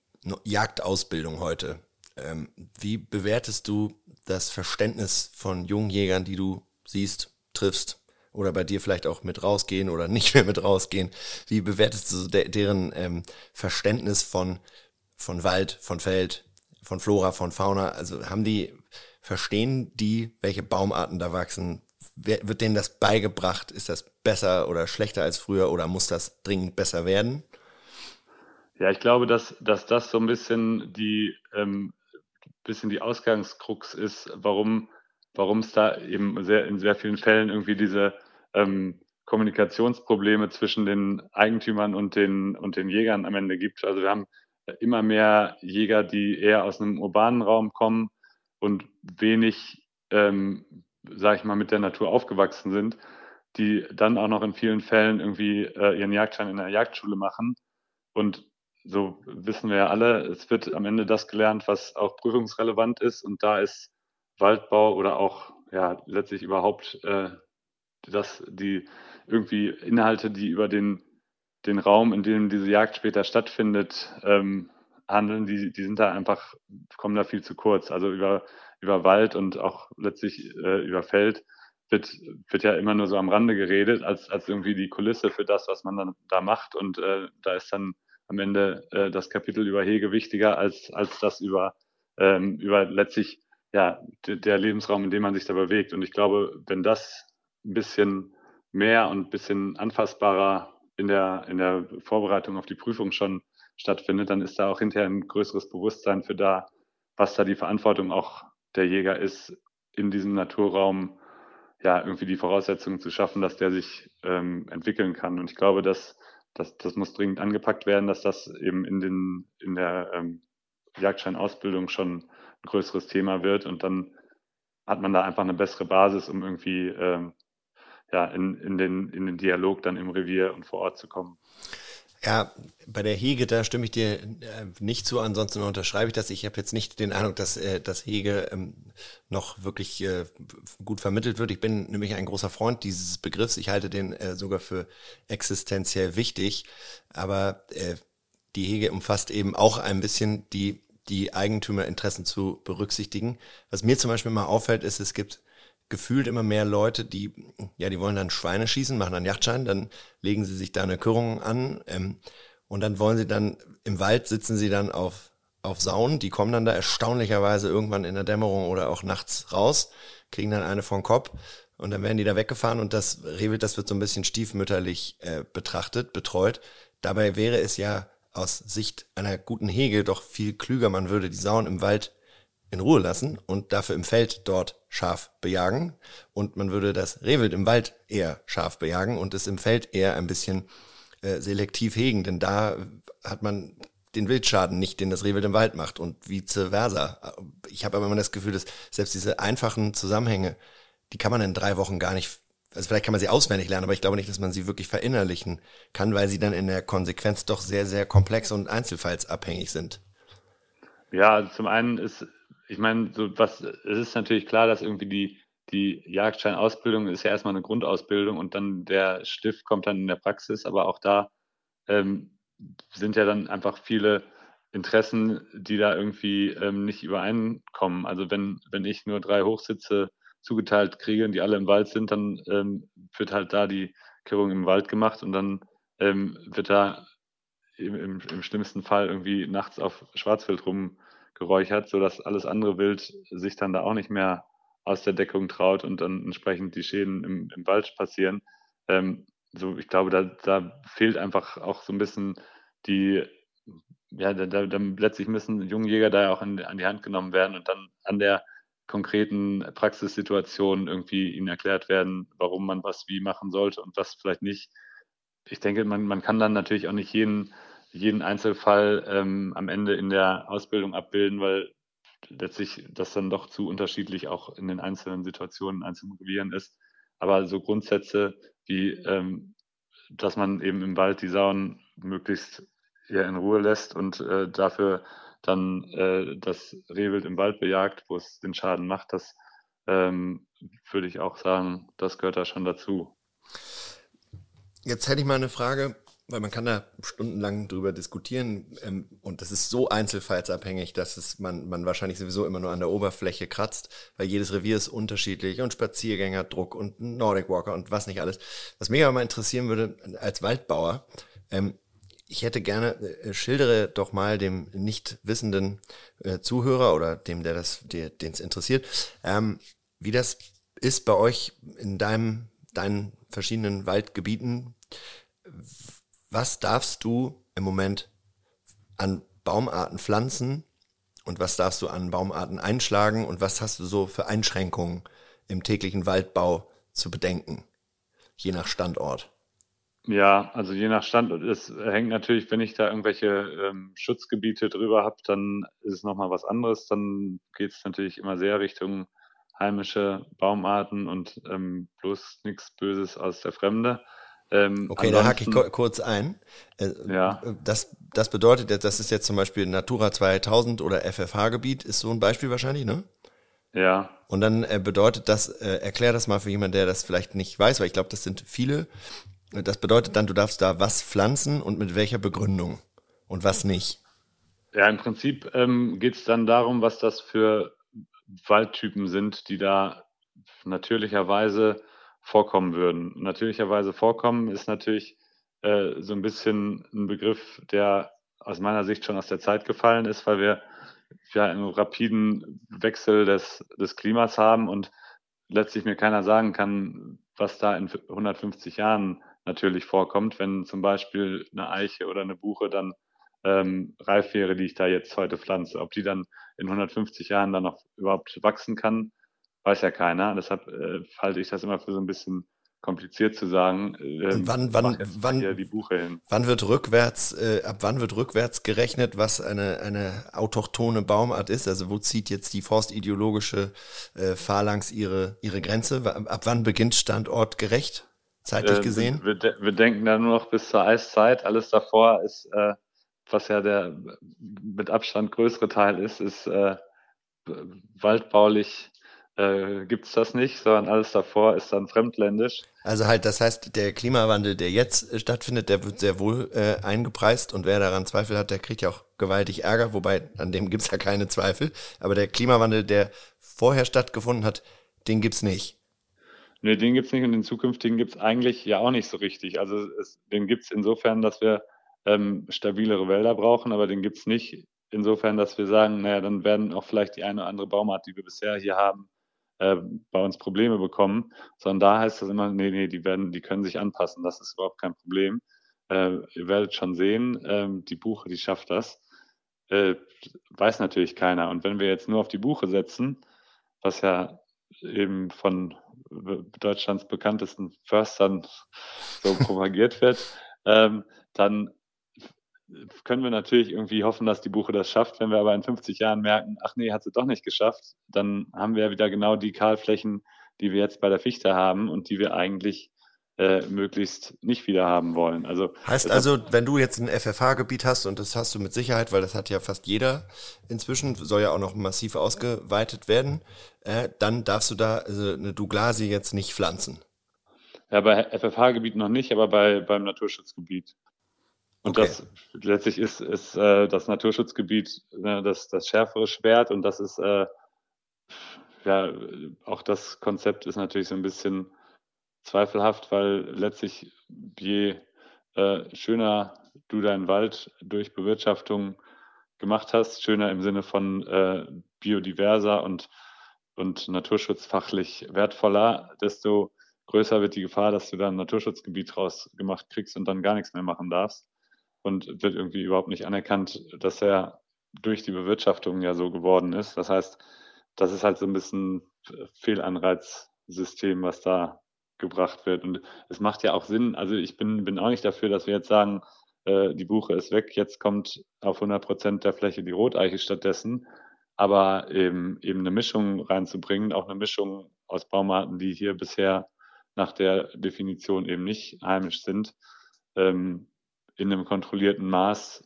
Jagdausbildung heute ähm, wie bewertest du das Verständnis von jungen Jägern, die du siehst, triffst oder bei dir vielleicht auch mit rausgehen oder nicht mehr mit rausgehen? Wie bewertest du de deren ähm, Verständnis von, von Wald, von Feld, von Flora, von Fauna? Also haben die, verstehen die, welche Baumarten da wachsen? Wird denen das beigebracht? Ist das besser oder schlechter als früher oder muss das dringend besser werden? Ja, ich glaube, dass, dass das so ein bisschen die ähm, bisschen die Ausgangskrux ist, warum warum es da eben sehr, in sehr vielen Fällen irgendwie diese ähm, Kommunikationsprobleme zwischen den Eigentümern und den, und den Jägern am Ende gibt. Also wir haben immer mehr Jäger, die eher aus einem urbanen Raum kommen und wenig, ähm, sage ich mal, mit der Natur aufgewachsen sind, die dann auch noch in vielen Fällen irgendwie äh, ihren Jagdschein in der Jagdschule machen und so wissen wir ja alle, es wird am Ende das gelernt, was auch prüfungsrelevant ist. Und da ist Waldbau oder auch ja letztlich überhaupt äh, das, die irgendwie Inhalte, die über den, den Raum, in dem diese Jagd später stattfindet, ähm, handeln, die, die sind da einfach, kommen da viel zu kurz. Also über, über Wald und auch letztlich äh, über Feld wird, wird ja immer nur so am Rande geredet, als, als irgendwie die Kulisse für das, was man dann da macht. Und äh, da ist dann am Ende äh, das Kapitel über Hege wichtiger als, als das über, ähm, über letztlich ja, der Lebensraum, in dem man sich da bewegt. Und ich glaube, wenn das ein bisschen mehr und ein bisschen anfassbarer in der, in der Vorbereitung auf die Prüfung schon stattfindet, dann ist da auch hinterher ein größeres Bewusstsein für da, was da die Verantwortung auch der Jäger ist, in diesem Naturraum ja irgendwie die Voraussetzungen zu schaffen, dass der sich ähm, entwickeln kann. Und ich glaube, dass das, das muss dringend angepackt werden, dass das eben in, den, in der ähm, Jagdscheinausbildung schon ein größeres Thema wird und dann hat man da einfach eine bessere Basis, um irgendwie ähm, ja, in, in, den, in den Dialog dann im Revier und vor Ort zu kommen. Ja, bei der Hege, da stimme ich dir äh, nicht zu, ansonsten unterschreibe ich das. Ich habe jetzt nicht den Eindruck, dass äh, das Hege ähm, noch wirklich äh, gut vermittelt wird. Ich bin nämlich ein großer Freund dieses Begriffs. Ich halte den sogar für existenziell wichtig. Aber die Hege umfasst eben auch ein bisschen die, die Eigentümerinteressen zu berücksichtigen. Was mir zum Beispiel mal auffällt, ist, es gibt gefühlt immer mehr Leute, die, ja, die wollen dann Schweine schießen, machen dann Yachtschein, dann legen sie sich da eine Kürung an ähm, und dann wollen sie dann, im Wald sitzen sie dann auf, auf Saunen, die kommen dann da erstaunlicherweise irgendwann in der Dämmerung oder auch nachts raus, kriegen dann eine vom Kopf und dann werden die da weggefahren und das Rehwild, das wird so ein bisschen stiefmütterlich äh, betrachtet, betreut. Dabei wäre es ja aus Sicht einer guten Hege doch viel klüger, man würde die Sauen im Wald in Ruhe lassen und dafür im Feld dort scharf bejagen. Und man würde das Rehwild im Wald eher scharf bejagen und es im Feld eher ein bisschen äh, selektiv hegen, denn da hat man den Wildschaden nicht, den das Rehwild im Wald macht und vice versa. Ich habe aber immer das Gefühl, dass selbst diese einfachen Zusammenhänge, die kann man in drei Wochen gar nicht, also vielleicht kann man sie auswendig lernen, aber ich glaube nicht, dass man sie wirklich verinnerlichen kann, weil sie dann in der Konsequenz doch sehr, sehr komplex und einzelfallsabhängig sind. Ja, zum einen ist ich meine, so was, es ist natürlich klar, dass irgendwie die, die Jagdscheinausbildung ist ja erstmal eine Grundausbildung und dann der Stift kommt dann in der Praxis, aber auch da ähm, sind ja dann einfach viele Interessen, die da irgendwie ähm, nicht übereinkommen. Also wenn, wenn ich nur drei Hochsitze zugeteilt kriege und die alle im Wald sind, dann ähm, wird halt da die Kehrung im Wald gemacht und dann ähm, wird da im, im, im, schlimmsten Fall irgendwie nachts auf Schwarzwild rum geräuchert, sodass alles andere Wild sich dann da auch nicht mehr aus der Deckung traut und dann entsprechend die Schäden im, im Wald passieren. Ähm, so, ich glaube, da, da fehlt einfach auch so ein bisschen die, ja, da, da, letztlich müssen Jungjäger da ja auch an, an die Hand genommen werden und dann an der konkreten Praxissituation irgendwie ihnen erklärt werden, warum man was wie machen sollte und was vielleicht nicht. Ich denke, man, man kann dann natürlich auch nicht jeden jeden Einzelfall ähm, am Ende in der Ausbildung abbilden, weil letztlich das dann doch zu unterschiedlich auch in den einzelnen Situationen einzumodellieren ist. Aber so Grundsätze wie, ähm, dass man eben im Wald die Sauen möglichst eher in Ruhe lässt und äh, dafür dann äh, das Rehwild im Wald bejagt, wo es den Schaden macht, das ähm, würde ich auch sagen, das gehört da schon dazu. Jetzt hätte ich mal eine Frage weil man kann da stundenlang drüber diskutieren ähm, und das ist so einzelfallsabhängig, dass es man, man wahrscheinlich sowieso immer nur an der Oberfläche kratzt, weil jedes Revier ist unterschiedlich und Spaziergängerdruck und Nordic Walker und was nicht alles. Was mich aber mal interessieren würde, als Waldbauer, ähm, ich hätte gerne, äh, schildere doch mal dem nicht wissenden äh, Zuhörer oder dem, der das, den es interessiert, ähm, wie das ist bei euch in deinem, deinen verschiedenen Waldgebieten was darfst du im Moment an Baumarten pflanzen und was darfst du an Baumarten einschlagen und was hast du so für Einschränkungen im täglichen Waldbau zu bedenken, je nach Standort? Ja, also je nach Standort. Es hängt natürlich, wenn ich da irgendwelche ähm, Schutzgebiete drüber habe, dann ist es nochmal was anderes. Dann geht es natürlich immer sehr Richtung heimische Baumarten und ähm, bloß nichts Böses aus der Fremde. Ähm, okay, da hake ich kurz ein. Äh, ja. Das, das bedeutet, das ist jetzt zum Beispiel Natura 2000 oder FFH-Gebiet, ist so ein Beispiel wahrscheinlich, ne? Ja. Und dann äh, bedeutet das, äh, erklär das mal für jemanden, der das vielleicht nicht weiß, weil ich glaube, das sind viele. Das bedeutet dann, du darfst da was pflanzen und mit welcher Begründung und was nicht. Ja, im Prinzip ähm, geht es dann darum, was das für Waldtypen sind, die da natürlicherweise vorkommen würden. Natürlicherweise vorkommen ist natürlich äh, so ein bisschen ein Begriff, der aus meiner Sicht schon aus der Zeit gefallen ist, weil wir ja einen rapiden Wechsel des, des Klimas haben und letztlich mir keiner sagen kann, was da in 150 Jahren natürlich vorkommt, wenn zum Beispiel eine Eiche oder eine Buche dann ähm, reif wäre, die ich da jetzt heute pflanze. Ob die dann in 150 Jahren dann noch überhaupt wachsen kann, weiß ja keiner. Deshalb äh, halte ich das immer für so ein bisschen kompliziert zu sagen. Äh, wann, wann, wann, wann wird rückwärts, äh, ab wann wird rückwärts gerechnet, was eine, eine autochtone Baumart ist? Also wo zieht jetzt die forstideologische äh, Phalanx ihre, ihre Grenze? Ab wann beginnt Standort gerecht? zeitlich äh, gesehen? Wir, wir, denken da nur noch bis zur Eiszeit. Alles davor ist, äh, was ja der mit Abstand größere Teil ist, ist äh, waldbaulich äh, gibt es das nicht, sondern alles davor ist dann fremdländisch. Also halt, das heißt, der Klimawandel, der jetzt äh, stattfindet, der wird sehr wohl äh, eingepreist und wer daran Zweifel hat, der kriegt ja auch gewaltig Ärger, wobei an dem gibt es ja keine Zweifel. Aber der Klimawandel, der vorher stattgefunden hat, den gibt es nicht. Nee, den gibt es nicht und den zukünftigen gibt es eigentlich ja auch nicht so richtig. Also es, den gibt es insofern, dass wir ähm, stabilere Wälder brauchen, aber den gibt es nicht insofern, dass wir sagen, naja, dann werden auch vielleicht die eine oder andere Baumart, die wir bisher hier haben, äh, bei uns Probleme bekommen, sondern da heißt das immer, nee, nee, die werden, die können sich anpassen, das ist überhaupt kein Problem. Äh, ihr werdet schon sehen, äh, die Buche, die schafft das. Äh, weiß natürlich keiner. Und wenn wir jetzt nur auf die Buche setzen, was ja eben von Deutschlands bekanntesten Förstern so propagiert wird, ähm, dann können wir natürlich irgendwie hoffen, dass die Buche das schafft. Wenn wir aber in 50 Jahren merken, ach nee, hat sie doch nicht geschafft, dann haben wir ja wieder genau die Kahlflächen, die wir jetzt bei der Fichte haben und die wir eigentlich äh, möglichst nicht wieder haben wollen. Also heißt also, wenn du jetzt ein FFH-Gebiet hast und das hast du mit Sicherheit, weil das hat ja fast jeder inzwischen, soll ja auch noch massiv ausgeweitet werden, äh, dann darfst du da also eine Douglasie jetzt nicht pflanzen. Ja, bei FFH-Gebiet noch nicht, aber bei, beim Naturschutzgebiet. Und okay. das letztlich ist, ist äh, das Naturschutzgebiet ne, das, das schärfere Schwert und das ist, äh, ja, auch das Konzept ist natürlich so ein bisschen zweifelhaft, weil letztlich je äh, schöner du deinen Wald durch Bewirtschaftung gemacht hast, schöner im Sinne von äh, biodiverser und, und naturschutzfachlich wertvoller, desto größer wird die Gefahr, dass du da ein Naturschutzgebiet draus gemacht kriegst und dann gar nichts mehr machen darfst und wird irgendwie überhaupt nicht anerkannt, dass er durch die Bewirtschaftung ja so geworden ist. Das heißt, das ist halt so ein bisschen Fehlanreizsystem, was da gebracht wird. Und es macht ja auch Sinn, also ich bin, bin auch nicht dafür, dass wir jetzt sagen, äh, die Buche ist weg, jetzt kommt auf 100 Prozent der Fläche die Roteiche stattdessen. Aber eben, eben eine Mischung reinzubringen, auch eine Mischung aus Baumarten, die hier bisher nach der Definition eben nicht heimisch sind, ähm, in einem kontrollierten Maß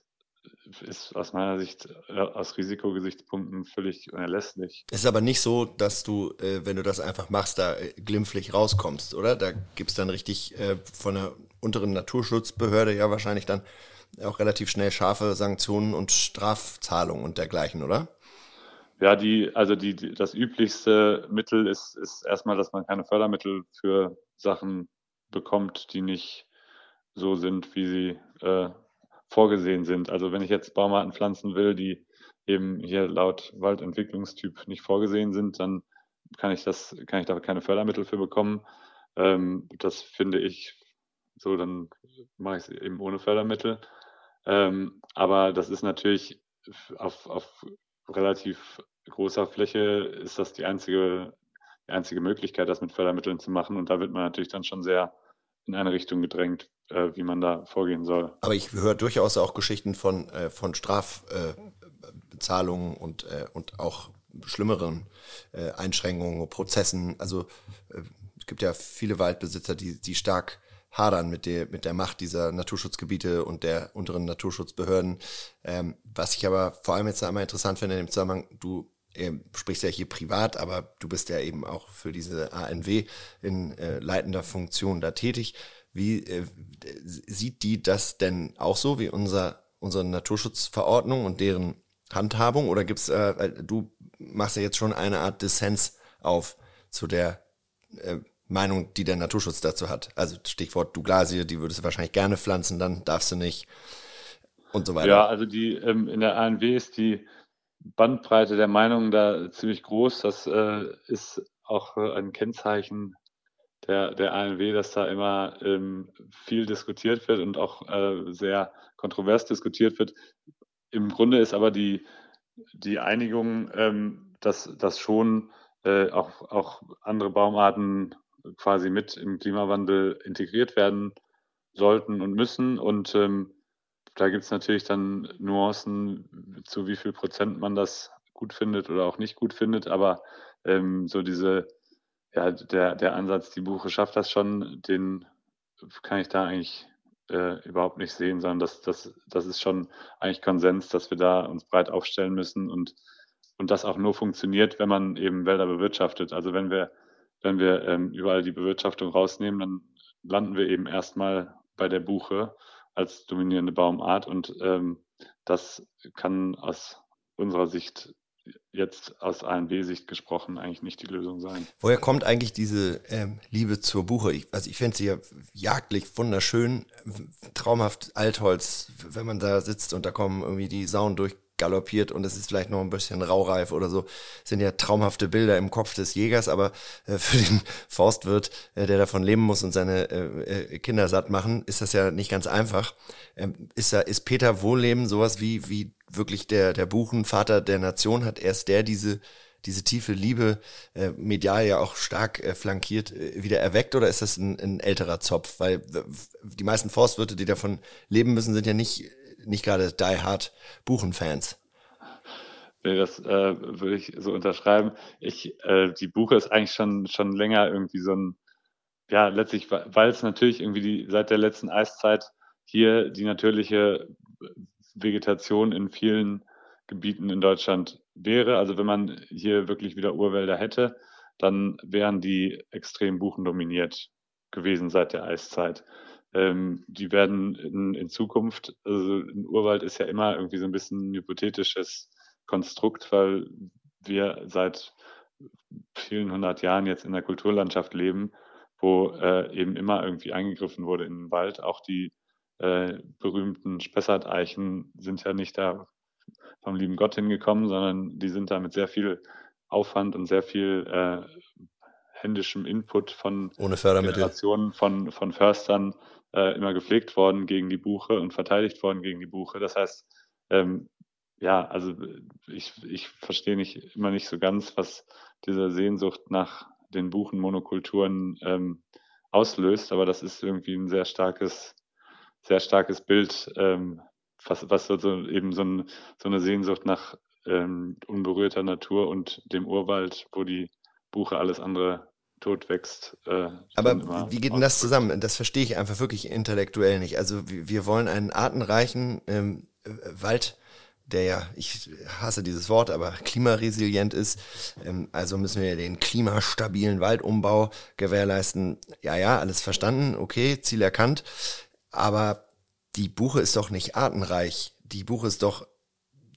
ist aus meiner Sicht äh, aus Risikogesichtspunkten völlig unerlässlich. Es ist aber nicht so, dass du, äh, wenn du das einfach machst, da äh, glimpflich rauskommst, oder? Da gibt es dann richtig von der unteren Naturschutzbehörde ja wahrscheinlich dann auch relativ schnell scharfe Sanktionen und Strafzahlungen und dergleichen, oder? Ja, die, also die, die, das üblichste Mittel ist, ist erstmal, dass man keine Fördermittel für Sachen bekommt, die nicht so sind, wie sie äh, vorgesehen sind. Also wenn ich jetzt Baumarten pflanzen will, die eben hier laut Waldentwicklungstyp nicht vorgesehen sind, dann kann ich das, kann ich da keine Fördermittel für bekommen. Ähm, das finde ich so, dann mache ich es eben ohne Fördermittel. Ähm, aber das ist natürlich auf, auf relativ großer Fläche ist das die einzige, die einzige Möglichkeit, das mit Fördermitteln zu machen. Und da wird man natürlich dann schon sehr in eine Richtung gedrängt, äh, wie man da vorgehen soll. Aber ich höre durchaus auch Geschichten von, äh, von Strafzahlungen äh, und, äh, und auch schlimmeren äh, Einschränkungen, Prozessen. Also es gibt ja viele Waldbesitzer, die, die stark hadern mit der, mit der Macht dieser Naturschutzgebiete und der unteren Naturschutzbehörden. Ähm, was ich aber vor allem jetzt einmal interessant finde in dem Zusammenhang, du sprichst ja hier privat, aber du bist ja eben auch für diese ANW in äh, leitender Funktion da tätig. Wie äh, sieht die das denn auch so wie unser, unsere Naturschutzverordnung und deren Handhabung? Oder gibt's, äh, du machst ja jetzt schon eine Art Dissens auf zu der äh, Meinung, die der Naturschutz dazu hat. Also Stichwort Douglasie, die würdest du wahrscheinlich gerne pflanzen, dann darfst du nicht und so weiter. Ja, also die ähm, in der ANW ist die Bandbreite der Meinungen da ziemlich groß. Das äh, ist auch äh, ein Kennzeichen der, der ANW, dass da immer ähm, viel diskutiert wird und auch äh, sehr kontrovers diskutiert wird. Im Grunde ist aber die, die Einigung, ähm, dass, dass schon äh, auch, auch andere Baumarten quasi mit im Klimawandel integriert werden sollten und müssen. Und ähm, da gibt es natürlich dann Nuancen, zu wie viel Prozent man das gut findet oder auch nicht gut findet. Aber ähm, so diese, ja, der, der Ansatz, die Buche schafft das schon, den, kann ich da eigentlich äh, überhaupt nicht sehen, sondern das, das, das ist schon eigentlich Konsens, dass wir da uns breit aufstellen müssen und, und das auch nur funktioniert, wenn man eben Wälder bewirtschaftet. Also wenn wir, wenn wir ähm, überall die Bewirtschaftung rausnehmen, dann landen wir eben erstmal bei der Buche als dominierende Baumart und ähm, das kann aus unserer Sicht jetzt aus ANW-Sicht gesprochen eigentlich nicht die Lösung sein. Woher kommt eigentlich diese ähm, Liebe zur Buche? Ich, also ich finde sie ja jagdlich wunderschön, traumhaft Altholz, wenn man da sitzt und da kommen irgendwie die Sauen durch galoppiert und es ist vielleicht noch ein bisschen raureif oder so, sind ja traumhafte Bilder im Kopf des Jägers, aber äh, für den Forstwirt, äh, der davon leben muss und seine äh, äh, Kinder satt machen, ist das ja nicht ganz einfach. Ähm, ist, da, ist Peter Wohlleben sowas wie, wie wirklich der, der Buchenvater der Nation? Hat erst der diese diese tiefe Liebe äh, medial ja auch stark äh, flankiert äh, wieder erweckt oder ist das ein, ein älterer Zopf? Weil die meisten Forstwirte, die davon leben müssen, sind ja nicht nicht gerade die hard Buchenfans. Nee, das äh, würde ich so unterschreiben. Ich, äh, die Buche ist eigentlich schon, schon länger irgendwie so ein, ja, letztlich, weil es natürlich irgendwie die, seit der letzten Eiszeit hier die natürliche Vegetation in vielen Gebieten in Deutschland wäre. Also wenn man hier wirklich wieder Urwälder hätte, dann wären die extrem buchendominiert gewesen seit der Eiszeit ähm, die werden in, in Zukunft, also ein Urwald ist ja immer irgendwie so ein bisschen ein hypothetisches Konstrukt, weil wir seit vielen hundert Jahren jetzt in der Kulturlandschaft leben, wo äh, eben immer irgendwie eingegriffen wurde in den Wald. Auch die äh, berühmten Spessarteichen sind ja nicht da vom lieben Gott hingekommen, sondern die sind da mit sehr viel Aufwand und sehr viel äh, händischem Input von. Generationen von, von Förstern äh, immer gepflegt worden gegen die Buche und verteidigt worden gegen die Buche. Das heißt, ähm, ja, also ich, ich verstehe nicht immer nicht so ganz, was diese Sehnsucht nach den Buchenmonokulturen ähm, auslöst, aber das ist irgendwie ein sehr starkes, sehr starkes Bild, ähm, was, was so eben so, ein, so eine Sehnsucht nach ähm, unberührter Natur und dem Urwald, wo die Buche alles andere tot wächst. Äh, Aber wie geht denn das zusammen? Das verstehe ich einfach wirklich intellektuell nicht. Also wir wollen einen artenreichen ähm, äh, Wald, der ja, ich hasse dieses Wort, aber klimaresilient ist. Ähm, also müssen wir den klimastabilen Waldumbau gewährleisten. Ja, ja, alles verstanden, okay, Ziel erkannt. Aber die Buche ist doch nicht artenreich. Die Buche ist doch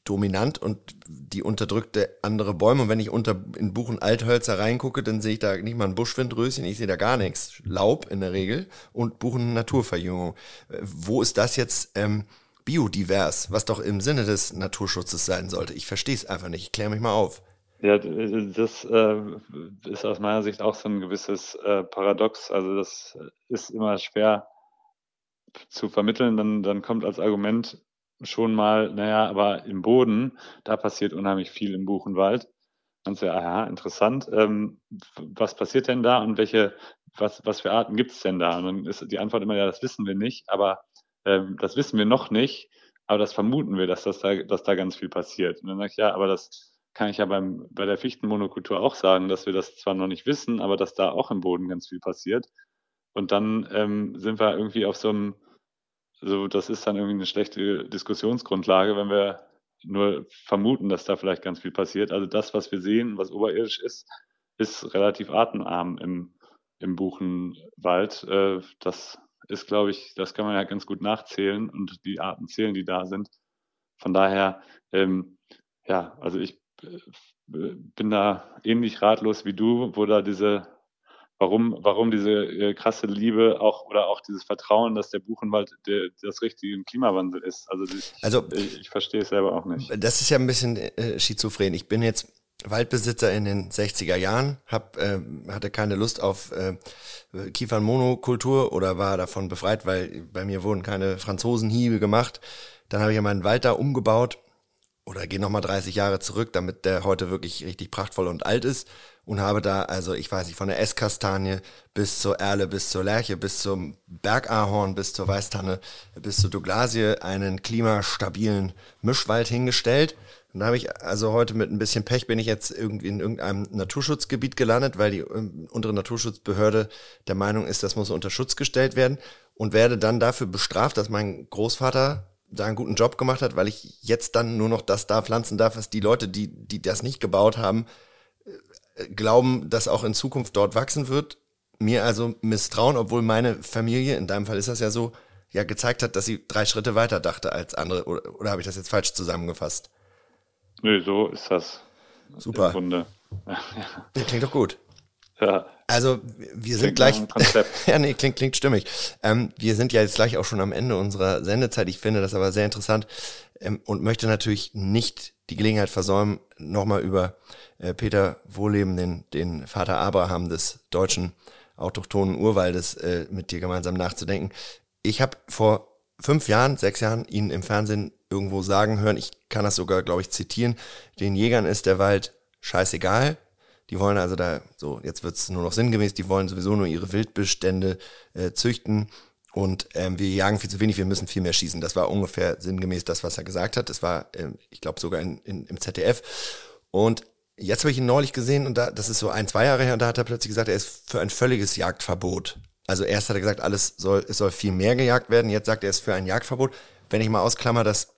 dominant und die unterdrückte andere Bäume. Und wenn ich unter in Buchen Althölzer reingucke, dann sehe ich da nicht mal ein Buschwindröschen, ich sehe da gar nichts. Laub in der Regel und Buchen Naturverjüngung. Wo ist das jetzt ähm, biodivers, was doch im Sinne des Naturschutzes sein sollte? Ich verstehe es einfach nicht. Ich kläre mich mal auf. Ja, das äh, ist aus meiner Sicht auch so ein gewisses äh, Paradox. Also das ist immer schwer zu vermitteln. Dann, dann kommt als Argument, schon mal, naja, aber im Boden, da passiert unheimlich viel im Buchenwald. Und so, aha, interessant. Ähm, was passiert denn da und welche, was, was für Arten gibt es denn da? Und dann ist die Antwort immer, ja, das wissen wir nicht, aber ähm, das wissen wir noch nicht, aber das vermuten wir, dass, das da, dass da ganz viel passiert. Und dann sage ich, ja, aber das kann ich ja beim, bei der Fichtenmonokultur auch sagen, dass wir das zwar noch nicht wissen, aber dass da auch im Boden ganz viel passiert. Und dann ähm, sind wir irgendwie auf so einem also das ist dann irgendwie eine schlechte Diskussionsgrundlage, wenn wir nur vermuten, dass da vielleicht ganz viel passiert. Also das, was wir sehen, was oberirdisch ist, ist relativ artenarm im, im Buchenwald. Äh, das ist, glaube ich, das kann man ja ganz gut nachzählen und die Arten zählen, die da sind. Von daher, ähm, ja, also ich äh, bin da ähnlich ratlos wie du, wo da diese warum, warum diese äh, krasse Liebe auch oder auch dieses Vertrauen, dass der Buchenwald der, das richtige im Klimawandel ist. Also, ich, also ich, ich verstehe es selber auch nicht. Das ist ja ein bisschen äh, schizophren. Ich bin jetzt Waldbesitzer in den 60er Jahren, hab, äh, hatte keine Lust auf äh, Kiefernmonokultur oder war davon befreit, weil bei mir wurden keine Franzosenhiebe gemacht. Dann habe ich ja meinen Wald da umgebaut oder gehe nochmal 30 Jahre zurück, damit der heute wirklich richtig prachtvoll und alt ist und habe da, also ich weiß nicht, von der Esskastanie bis zur Erle, bis zur Lerche, bis zum Bergahorn, bis zur Weißtanne, bis zur Douglasie einen klimastabilen Mischwald hingestellt. Und da habe ich, also heute mit ein bisschen Pech bin ich jetzt irgendwie in irgendeinem Naturschutzgebiet gelandet, weil die ähm, untere Naturschutzbehörde der Meinung ist, das muss unter Schutz gestellt werden und werde dann dafür bestraft, dass mein Großvater da einen guten Job gemacht hat, weil ich jetzt dann nur noch das da pflanzen darf, was die Leute, die, die das nicht gebaut haben, glauben, dass auch in Zukunft dort wachsen wird, mir also misstrauen, obwohl meine Familie, in deinem Fall ist das ja so, ja gezeigt hat, dass sie drei Schritte weiter dachte als andere. Oder, oder habe ich das jetzt falsch zusammengefasst? Nö, so ist das. Super. Im Grunde. Ja, klingt doch gut. Ja. Also wir sind gleich. ja, nee, klingt, klingt stimmig. Ähm, wir sind ja jetzt gleich auch schon am Ende unserer Sendezeit. Ich finde das aber sehr interessant ähm, und möchte natürlich nicht die Gelegenheit versäumen, nochmal über äh, Peter Wohleben, den, den Vater Abraham des deutschen autochthonen Urwaldes, äh, mit dir gemeinsam nachzudenken. Ich habe vor fünf Jahren, sechs Jahren ihn im Fernsehen irgendwo sagen hören, ich kann das sogar, glaube ich, zitieren, den Jägern ist der Wald scheißegal, die wollen also da, so, jetzt wird's nur noch sinngemäß, die wollen sowieso nur ihre Wildbestände äh, züchten und ähm, wir jagen viel zu wenig, wir müssen viel mehr schießen. Das war ungefähr sinngemäß das, was er gesagt hat. Das war, ähm, ich glaube, sogar in, in, im ZDF. Und jetzt habe ich ihn neulich gesehen und da, das ist so ein, zwei Jahre her, und da hat er plötzlich gesagt, er ist für ein völliges Jagdverbot. Also erst hat er gesagt, alles soll, es soll viel mehr gejagt werden. Jetzt sagt er, er ist für ein Jagdverbot. Wenn ich mal ausklammer, dass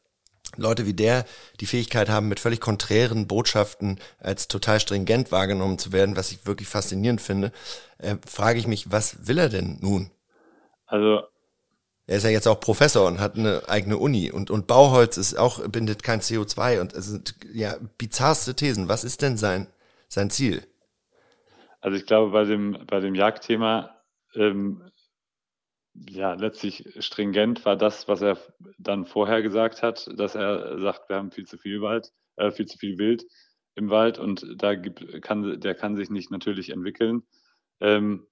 Leute wie der die Fähigkeit haben, mit völlig konträren Botschaften als total stringent wahrgenommen zu werden, was ich wirklich faszinierend finde, äh, frage ich mich, was will er denn nun? Also er ist ja jetzt auch Professor und hat eine eigene Uni und, und Bauholz ist auch, bindet kein CO2 und es sind ja bizarrste Thesen. Was ist denn sein, sein Ziel? Also ich glaube, bei dem, bei dem Jagdthema ähm, ja, letztlich stringent war das, was er dann vorher gesagt hat, dass er sagt, wir haben viel zu viel Wald, äh, viel zu viel Wild im Wald und da gibt, kann, der kann sich nicht natürlich entwickeln. Ähm,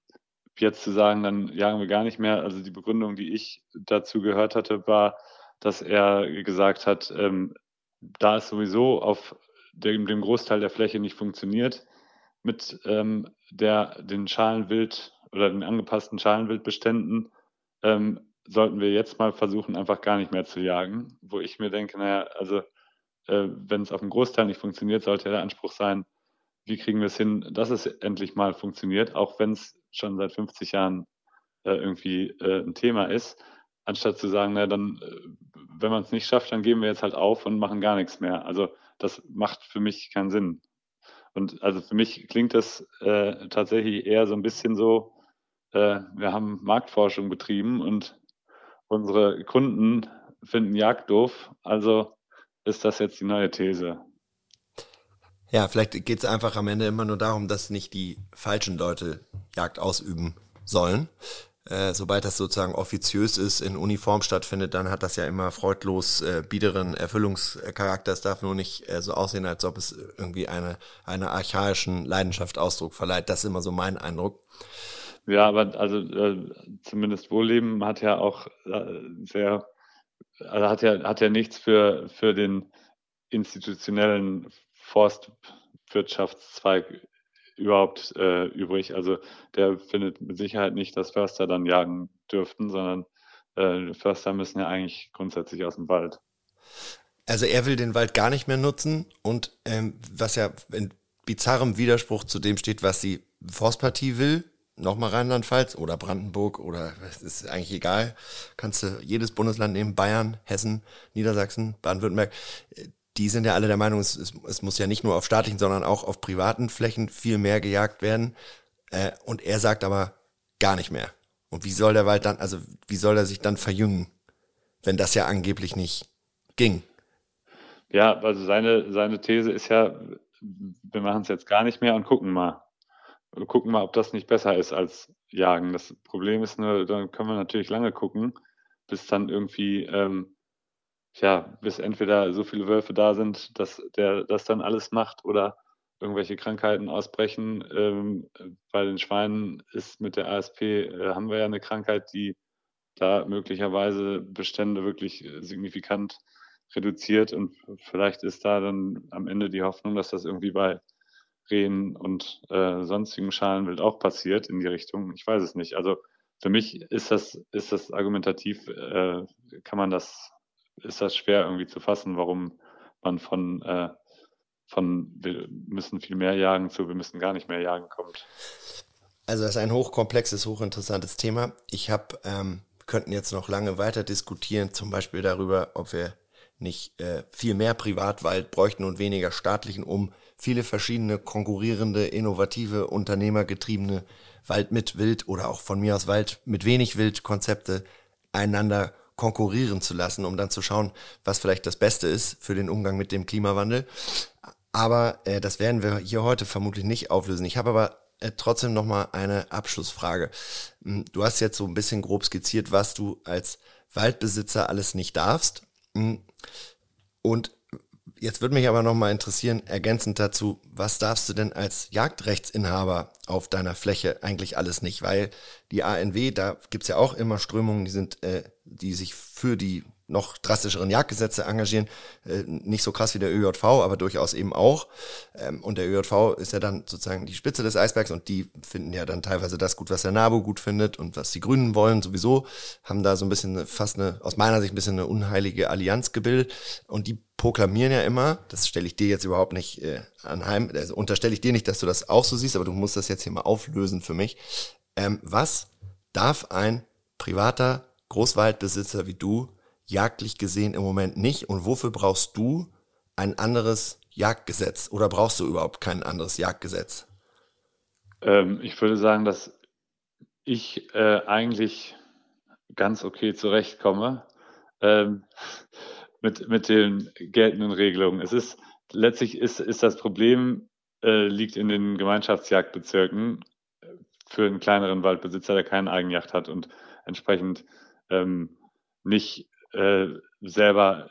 jetzt zu sagen, dann jagen wir gar nicht mehr. Also die Begründung, die ich dazu gehört hatte, war, dass er gesagt hat, ähm, da es sowieso auf dem, dem Großteil der Fläche nicht funktioniert, mit ähm, der, den Schalenwild oder den angepassten Schalenwildbeständen, ähm, sollten wir jetzt mal versuchen, einfach gar nicht mehr zu jagen. Wo ich mir denke, naja, also äh, wenn es auf dem Großteil nicht funktioniert, sollte der Anspruch sein, wie kriegen wir es hin, dass es endlich mal funktioniert, auch wenn es schon seit 50 Jahren äh, irgendwie äh, ein Thema ist, anstatt zu sagen, naja, dann, äh, wenn man es nicht schafft, dann geben wir jetzt halt auf und machen gar nichts mehr. Also das macht für mich keinen Sinn. Und also für mich klingt das äh, tatsächlich eher so ein bisschen so, äh, wir haben Marktforschung betrieben und unsere Kunden finden Jagd doof. Also ist das jetzt die neue These. Ja, vielleicht geht es einfach am Ende immer nur darum, dass nicht die falschen Leute Jagd ausüben sollen. Äh, sobald das sozusagen offiziös ist, in Uniform stattfindet, dann hat das ja immer freudlos äh, biederen Erfüllungscharakter. Es darf nur nicht äh, so aussehen, als ob es irgendwie eine, einer archaischen Leidenschaft Ausdruck verleiht. Das ist immer so mein Eindruck. Ja, aber also äh, zumindest Wohlleben hat ja auch äh, sehr, also hat ja, hat ja nichts für, für den institutionellen Forstwirtschaftszweig überhaupt äh, übrig. Also der findet mit Sicherheit nicht, dass Förster dann jagen dürften, sondern äh, Förster müssen ja eigentlich grundsätzlich aus dem Wald. Also er will den Wald gar nicht mehr nutzen und ähm, was ja in bizarrem Widerspruch zu dem steht, was die Forstpartie will, nochmal Rheinland-Pfalz oder Brandenburg oder es ist eigentlich egal. Kannst du jedes Bundesland nehmen, Bayern, Hessen, Niedersachsen, Baden-Württemberg. Die sind ja alle der Meinung, es, es, es, muss ja nicht nur auf staatlichen, sondern auch auf privaten Flächen viel mehr gejagt werden. Äh, und er sagt aber gar nicht mehr. Und wie soll der Wald dann, also wie soll er sich dann verjüngen, wenn das ja angeblich nicht ging? Ja, also seine, seine These ist ja, wir machen es jetzt gar nicht mehr und gucken mal gucken mal, ob das nicht besser ist als Jagen. Das Problem ist nur, dann können wir natürlich lange gucken, bis dann irgendwie, ähm, ja, bis entweder so viele Wölfe da sind, dass der das dann alles macht oder irgendwelche Krankheiten ausbrechen. Ähm, bei den Schweinen ist mit der ASP, äh, haben wir ja eine Krankheit, die da möglicherweise Bestände wirklich äh, signifikant reduziert und vielleicht ist da dann am Ende die Hoffnung, dass das irgendwie bei Rehen und äh, sonstigen Schalenwild auch passiert in die Richtung. Ich weiß es nicht. Also für mich ist das, ist das argumentativ, äh, kann man das, ist das schwer irgendwie zu fassen, warum man von, äh, von wir müssen viel mehr jagen zu wir müssen gar nicht mehr jagen kommt. Also das ist ein hochkomplexes, hochinteressantes Thema. Ich habe, ähm, könnten jetzt noch lange weiter diskutieren, zum Beispiel darüber, ob wir nicht äh, viel mehr Privatwald bräuchten und weniger staatlichen, um viele verschiedene konkurrierende, innovative, unternehmergetriebene Wald mit Wild oder auch von mir aus Wald mit wenig Wild Konzepte einander konkurrieren zu lassen, um dann zu schauen, was vielleicht das Beste ist für den Umgang mit dem Klimawandel. Aber äh, das werden wir hier heute vermutlich nicht auflösen. Ich habe aber äh, trotzdem noch mal eine Abschlussfrage. Hm, du hast jetzt so ein bisschen grob skizziert, was du als Waldbesitzer alles nicht darfst. Und Jetzt würde mich aber nochmal interessieren, ergänzend dazu, was darfst du denn als Jagdrechtsinhaber auf deiner Fläche eigentlich alles nicht? Weil die ANW, da gibt's ja auch immer Strömungen, die sind, äh, die sich für die noch drastischeren Jagdgesetze engagieren. Äh, nicht so krass wie der ÖJV, aber durchaus eben auch. Ähm, und der ÖJV ist ja dann sozusagen die Spitze des Eisbergs und die finden ja dann teilweise das gut, was der NABU gut findet und was die Grünen wollen sowieso. Haben da so ein bisschen fast eine, aus meiner Sicht ein bisschen eine unheilige Allianz gebildet. Und die proklamieren ja immer, das stelle ich dir jetzt überhaupt nicht äh, anheim, also unterstelle ich dir nicht, dass du das auch so siehst, aber du musst das jetzt hier mal auflösen für mich. Ähm, was darf ein privater Großwaldbesitzer wie du jagdlich gesehen im Moment nicht? Und wofür brauchst du ein anderes Jagdgesetz oder brauchst du überhaupt kein anderes Jagdgesetz? Ähm, ich würde sagen, dass ich äh, eigentlich ganz okay zurechtkomme ähm, mit, mit den geltenden Regelungen. Es ist letztlich ist, ist das Problem äh, liegt in den Gemeinschaftsjagdbezirken äh, für einen kleineren Waldbesitzer, der keine Eigenjacht hat und entsprechend ähm, nicht äh, selber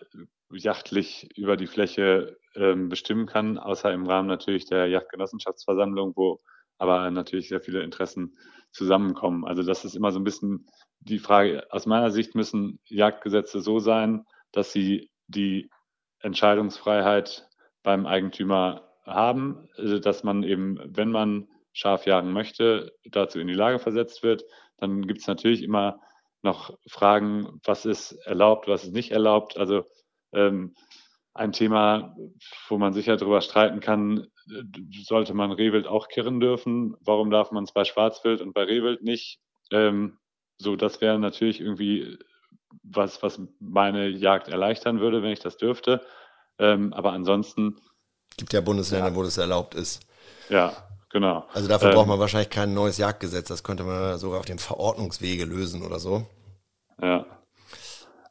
jachtlich über die Fläche ähm, bestimmen kann, außer im Rahmen natürlich der Yachtgenossenschaftsversammlung, wo aber natürlich sehr viele Interessen zusammenkommen. Also das ist immer so ein bisschen die Frage. Aus meiner Sicht müssen Jagdgesetze so sein, dass sie die Entscheidungsfreiheit beim Eigentümer haben, also dass man eben, wenn man scharf jagen möchte, dazu in die Lage versetzt wird. Dann gibt es natürlich immer noch fragen, was ist erlaubt, was ist nicht erlaubt. Also ähm, ein Thema, wo man sicher darüber streiten kann, sollte man Rehwild auch kirren dürfen? Warum darf man es bei Schwarzwild und bei Rehwild nicht? Ähm, so, das wäre natürlich irgendwie was, was meine Jagd erleichtern würde, wenn ich das dürfte. Ähm, aber ansonsten. Gibt ja Bundesländer, ja. wo das erlaubt ist. Ja, genau. Also dafür ähm, braucht man wahrscheinlich kein neues Jagdgesetz. Das könnte man sogar auf dem Verordnungswege lösen oder so. Ja.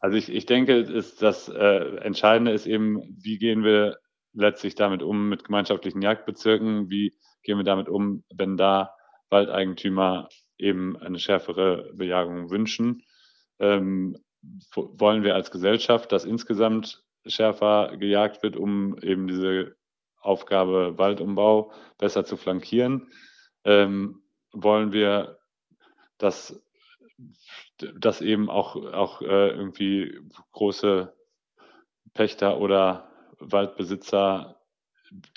Also ich, ich denke, ist das äh, Entscheidende ist eben, wie gehen wir letztlich damit um mit gemeinschaftlichen Jagdbezirken? Wie gehen wir damit um, wenn da Waldeigentümer eben eine schärfere Bejagung wünschen? Ähm, wollen wir als Gesellschaft, dass insgesamt schärfer gejagt wird, um eben diese Aufgabe Waldumbau besser zu flankieren? Ähm, wollen wir, dass dass eben auch, auch äh, irgendwie große Pächter oder Waldbesitzer,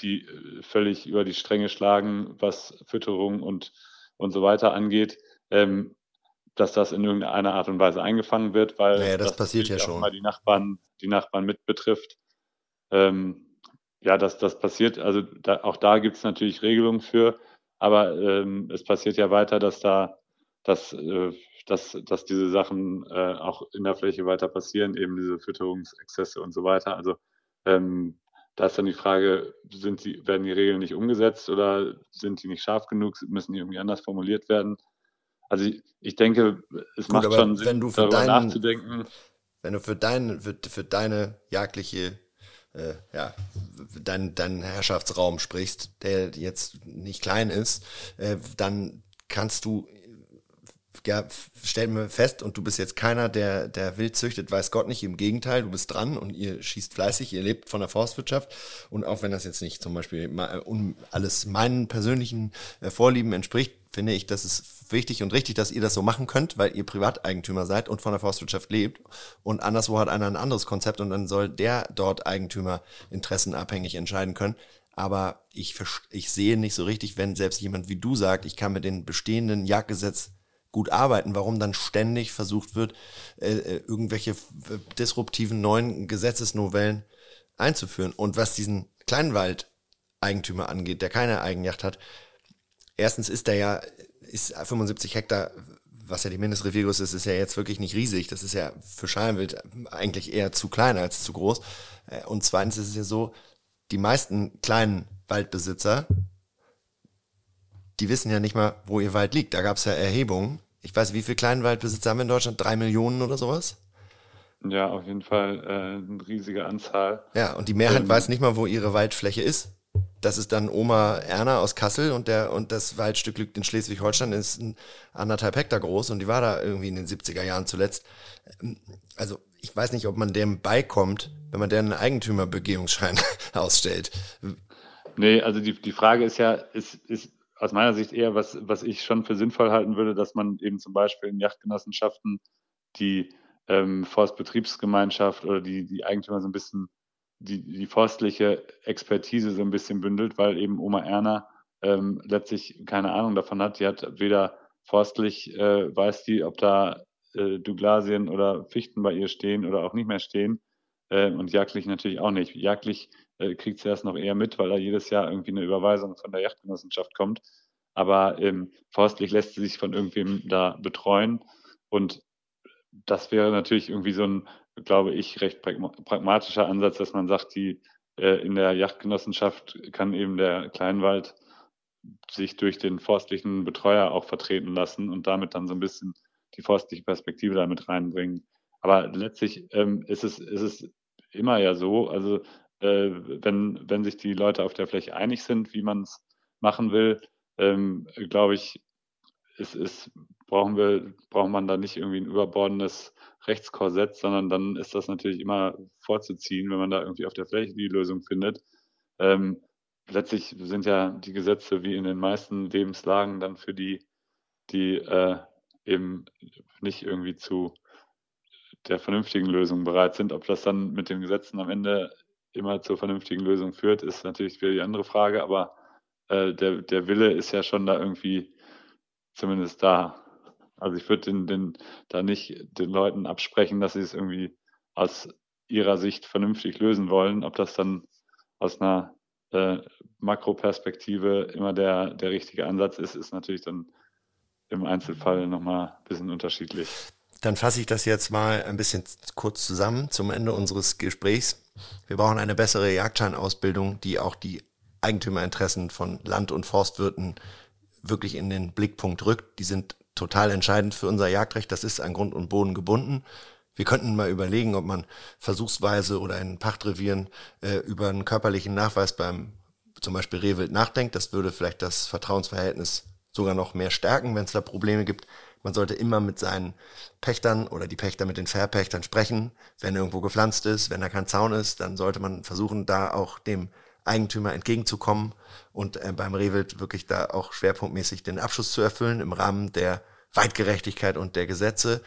die äh, völlig über die Stränge schlagen, was Fütterung und, und so weiter angeht, ähm, dass das in irgendeiner Art und Weise eingefangen wird, weil naja, das, das passiert ja schon. mal die Nachbarn, die Nachbarn mit betrifft. Ähm, ja, das, das passiert, also da, auch da gibt es natürlich Regelungen für, aber ähm, es passiert ja weiter, dass da, dass äh, dass, dass diese Sachen äh, auch in der Fläche weiter passieren, eben diese Fütterungsexzesse und so weiter. Also ähm, da ist dann die Frage, sind die, werden die Regeln nicht umgesetzt oder sind die nicht scharf genug, müssen die irgendwie anders formuliert werden? Also ich, ich denke, es Gut, macht schon Sinn, darüber deinen, nachzudenken. Wenn du für, dein, für, für deine jagdliche äh, ja, dein, deinen Herrschaftsraum sprichst, der jetzt nicht klein ist, äh, dann kannst du ja, stell mir fest, und du bist jetzt keiner, der, der wild züchtet, weiß Gott nicht, im Gegenteil, du bist dran und ihr schießt fleißig, ihr lebt von der Forstwirtschaft. Und auch wenn das jetzt nicht zum Beispiel um alles meinen persönlichen äh, Vorlieben entspricht, finde ich, das ist wichtig und richtig, dass ihr das so machen könnt, weil ihr Privateigentümer seid und von der Forstwirtschaft lebt und anderswo hat einer ein anderes Konzept und dann soll der dort Eigentümer interessenabhängig entscheiden können. aber ich, ich sehe nicht so richtig, wenn selbst jemand wie du sagt, ich kann mit den bestehenden Jagdgesetz gut arbeiten, warum dann ständig versucht wird, äh, äh irgendwelche disruptiven neuen Gesetzesnovellen einzuführen. Und was diesen Kleinwald-Eigentümer angeht, der keine Eigenjacht hat, erstens ist der ja, ist 75 Hektar, was ja die Mindestreviergröße ist, ist ja jetzt wirklich nicht riesig. Das ist ja für Schalenwild eigentlich eher zu klein als zu groß. Äh, und zweitens ist es ja so, die meisten kleinen Waldbesitzer, die wissen ja nicht mal, wo ihr Wald liegt. Da gab es ja Erhebungen. Ich weiß, wie viele kleinen Waldbesitzer haben wir in Deutschland? Drei Millionen oder sowas? Ja, auf jeden Fall äh, eine riesige Anzahl. Ja, und die Mehrheit ähm, weiß nicht mal, wo ihre Waldfläche ist. Das ist dann Oma Erna aus Kassel und der und das Waldstück liegt in Schleswig-Holstein, ist anderthalb Hektar groß und die war da irgendwie in den 70er Jahren zuletzt. Also ich weiß nicht, ob man dem beikommt, wenn man deren Eigentümerbegehungsschein ausstellt. Nee, also die, die Frage ist ja, ist, ist aus meiner Sicht eher, was, was ich schon für sinnvoll halten würde, dass man eben zum Beispiel in Yachtgenossenschaften die ähm, Forstbetriebsgemeinschaft oder die, die Eigentümer so ein bisschen die, die forstliche Expertise so ein bisschen bündelt, weil eben Oma Erna ähm, letztlich keine Ahnung davon hat. Die hat weder forstlich, äh, weiß die, ob da äh, Douglasien oder Fichten bei ihr stehen oder auch nicht mehr stehen. Äh, und jagdlich natürlich auch nicht. Jagdlich äh, kriegt sie das noch eher mit, weil da jedes Jahr irgendwie eine Überweisung von der Yachtgenossenschaft kommt. Aber ähm, forstlich lässt sie sich von irgendwem da betreuen. Und das wäre natürlich irgendwie so ein, glaube ich, recht pragmatischer Ansatz, dass man sagt, die äh, in der Yachtgenossenschaft kann eben der Kleinwald sich durch den forstlichen Betreuer auch vertreten lassen und damit dann so ein bisschen die forstliche Perspektive damit reinbringen. Aber letztlich ähm, ist, es, ist es immer ja so, also äh, wenn, wenn sich die Leute auf der Fläche einig sind, wie man es machen will, ähm, glaube ich, ist, ist, brauchen wir, braucht man da nicht irgendwie ein überbordendes Rechtskorsett, sondern dann ist das natürlich immer vorzuziehen, wenn man da irgendwie auf der Fläche die Lösung findet. Ähm, letztlich sind ja die Gesetze wie in den meisten Lebenslagen dann für die, die äh, eben nicht irgendwie zu der vernünftigen Lösung bereit sind. Ob das dann mit den Gesetzen am Ende immer zur vernünftigen Lösung führt, ist natürlich wieder die andere Frage, aber äh, der, der Wille ist ja schon da irgendwie zumindest da. Also ich würde den, den, da nicht den Leuten absprechen, dass sie es irgendwie aus ihrer Sicht vernünftig lösen wollen. Ob das dann aus einer äh, Makroperspektive immer der, der richtige Ansatz ist, ist natürlich dann im Einzelfall nochmal ein bisschen unterschiedlich. Dann fasse ich das jetzt mal ein bisschen kurz zusammen zum Ende unseres Gesprächs. Wir brauchen eine bessere Jagdscheinausbildung, die auch die Eigentümerinteressen von Land- und Forstwirten wirklich in den Blickpunkt rückt. Die sind total entscheidend für unser Jagdrecht. Das ist an Grund und Boden gebunden. Wir könnten mal überlegen, ob man versuchsweise oder in Pachtrevieren äh, über einen körperlichen Nachweis beim zum Beispiel Rehwild nachdenkt. Das würde vielleicht das Vertrauensverhältnis sogar noch mehr stärken, wenn es da Probleme gibt. Man sollte immer mit seinen Pächtern oder die Pächter mit den Verpächtern sprechen. Wenn irgendwo gepflanzt ist, wenn da kein Zaun ist, dann sollte man versuchen, da auch dem Eigentümer entgegenzukommen und äh, beim Rehwild wirklich da auch schwerpunktmäßig den Abschluss zu erfüllen im Rahmen der Weitgerechtigkeit und der Gesetze.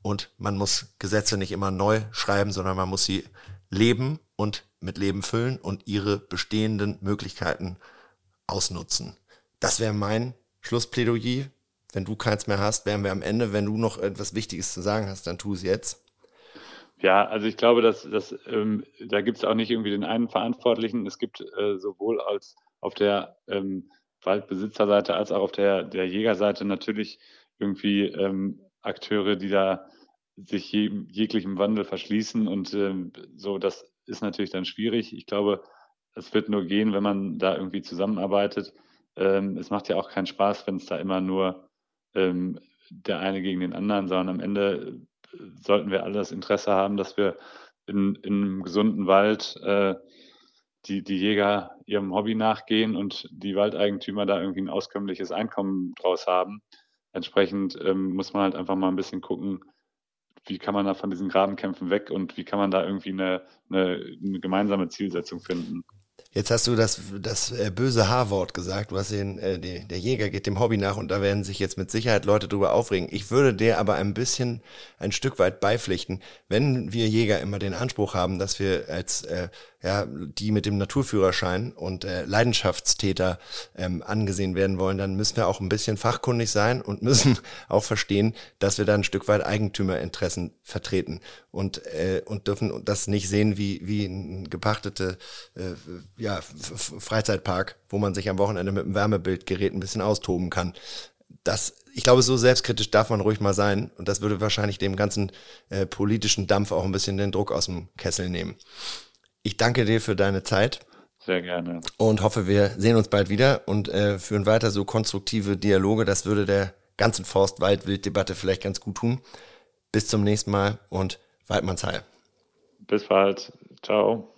Und man muss Gesetze nicht immer neu schreiben, sondern man muss sie leben und mit Leben füllen und ihre bestehenden Möglichkeiten ausnutzen. Das wäre mein Schlussplädoyer. Wenn du keins mehr hast, wären wir am Ende. Wenn du noch etwas Wichtiges zu sagen hast, dann tu es jetzt. Ja, also ich glaube, dass, dass ähm, da gibt es auch nicht irgendwie den einen Verantwortlichen. Es gibt äh, sowohl als auf der ähm, Waldbesitzerseite als auch auf der, der Jägerseite natürlich irgendwie ähm, Akteure, die da sich je, jeglichem Wandel verschließen und ähm, so, das ist natürlich dann schwierig. Ich glaube, es wird nur gehen, wenn man da irgendwie zusammenarbeitet. Ähm, es macht ja auch keinen Spaß, wenn es da immer nur ähm, der eine gegen den anderen, sondern am Ende äh, sollten wir alle das Interesse haben, dass wir in, in einem gesunden Wald äh, die, die Jäger ihrem Hobby nachgehen und die Waldeigentümer da irgendwie ein auskömmliches Einkommen draus haben. Entsprechend ähm, muss man halt einfach mal ein bisschen gucken, wie kann man da von diesen Grabenkämpfen weg und wie kann man da irgendwie eine, eine, eine gemeinsame Zielsetzung finden. Jetzt hast du das, das äh, böse H-Wort gesagt. Du hast den, äh, der Jäger geht dem Hobby nach und da werden sich jetzt mit Sicherheit Leute drüber aufregen. Ich würde dir aber ein bisschen, ein Stück weit beipflichten, wenn wir Jäger immer den Anspruch haben, dass wir als äh, ja, die mit dem Naturführerschein und äh, Leidenschaftstäter ähm, angesehen werden wollen, dann müssen wir auch ein bisschen fachkundig sein und müssen auch verstehen, dass wir da ein Stück weit Eigentümerinteressen vertreten und, äh, und dürfen das nicht sehen wie, wie ein gepachtete äh, ja, Freizeitpark, wo man sich am Wochenende mit einem Wärmebildgerät ein bisschen austoben kann. Das, ich glaube, so selbstkritisch darf man ruhig mal sein. Und das würde wahrscheinlich dem ganzen äh, politischen Dampf auch ein bisschen den Druck aus dem Kessel nehmen. Ich danke dir für deine Zeit. Sehr gerne. Und hoffe, wir sehen uns bald wieder und äh, führen weiter so konstruktive Dialoge. Das würde der ganzen Forst-Wald-Wild-Debatte vielleicht ganz gut tun. Bis zum nächsten Mal und Waldmannsheil. Bis bald. Ciao.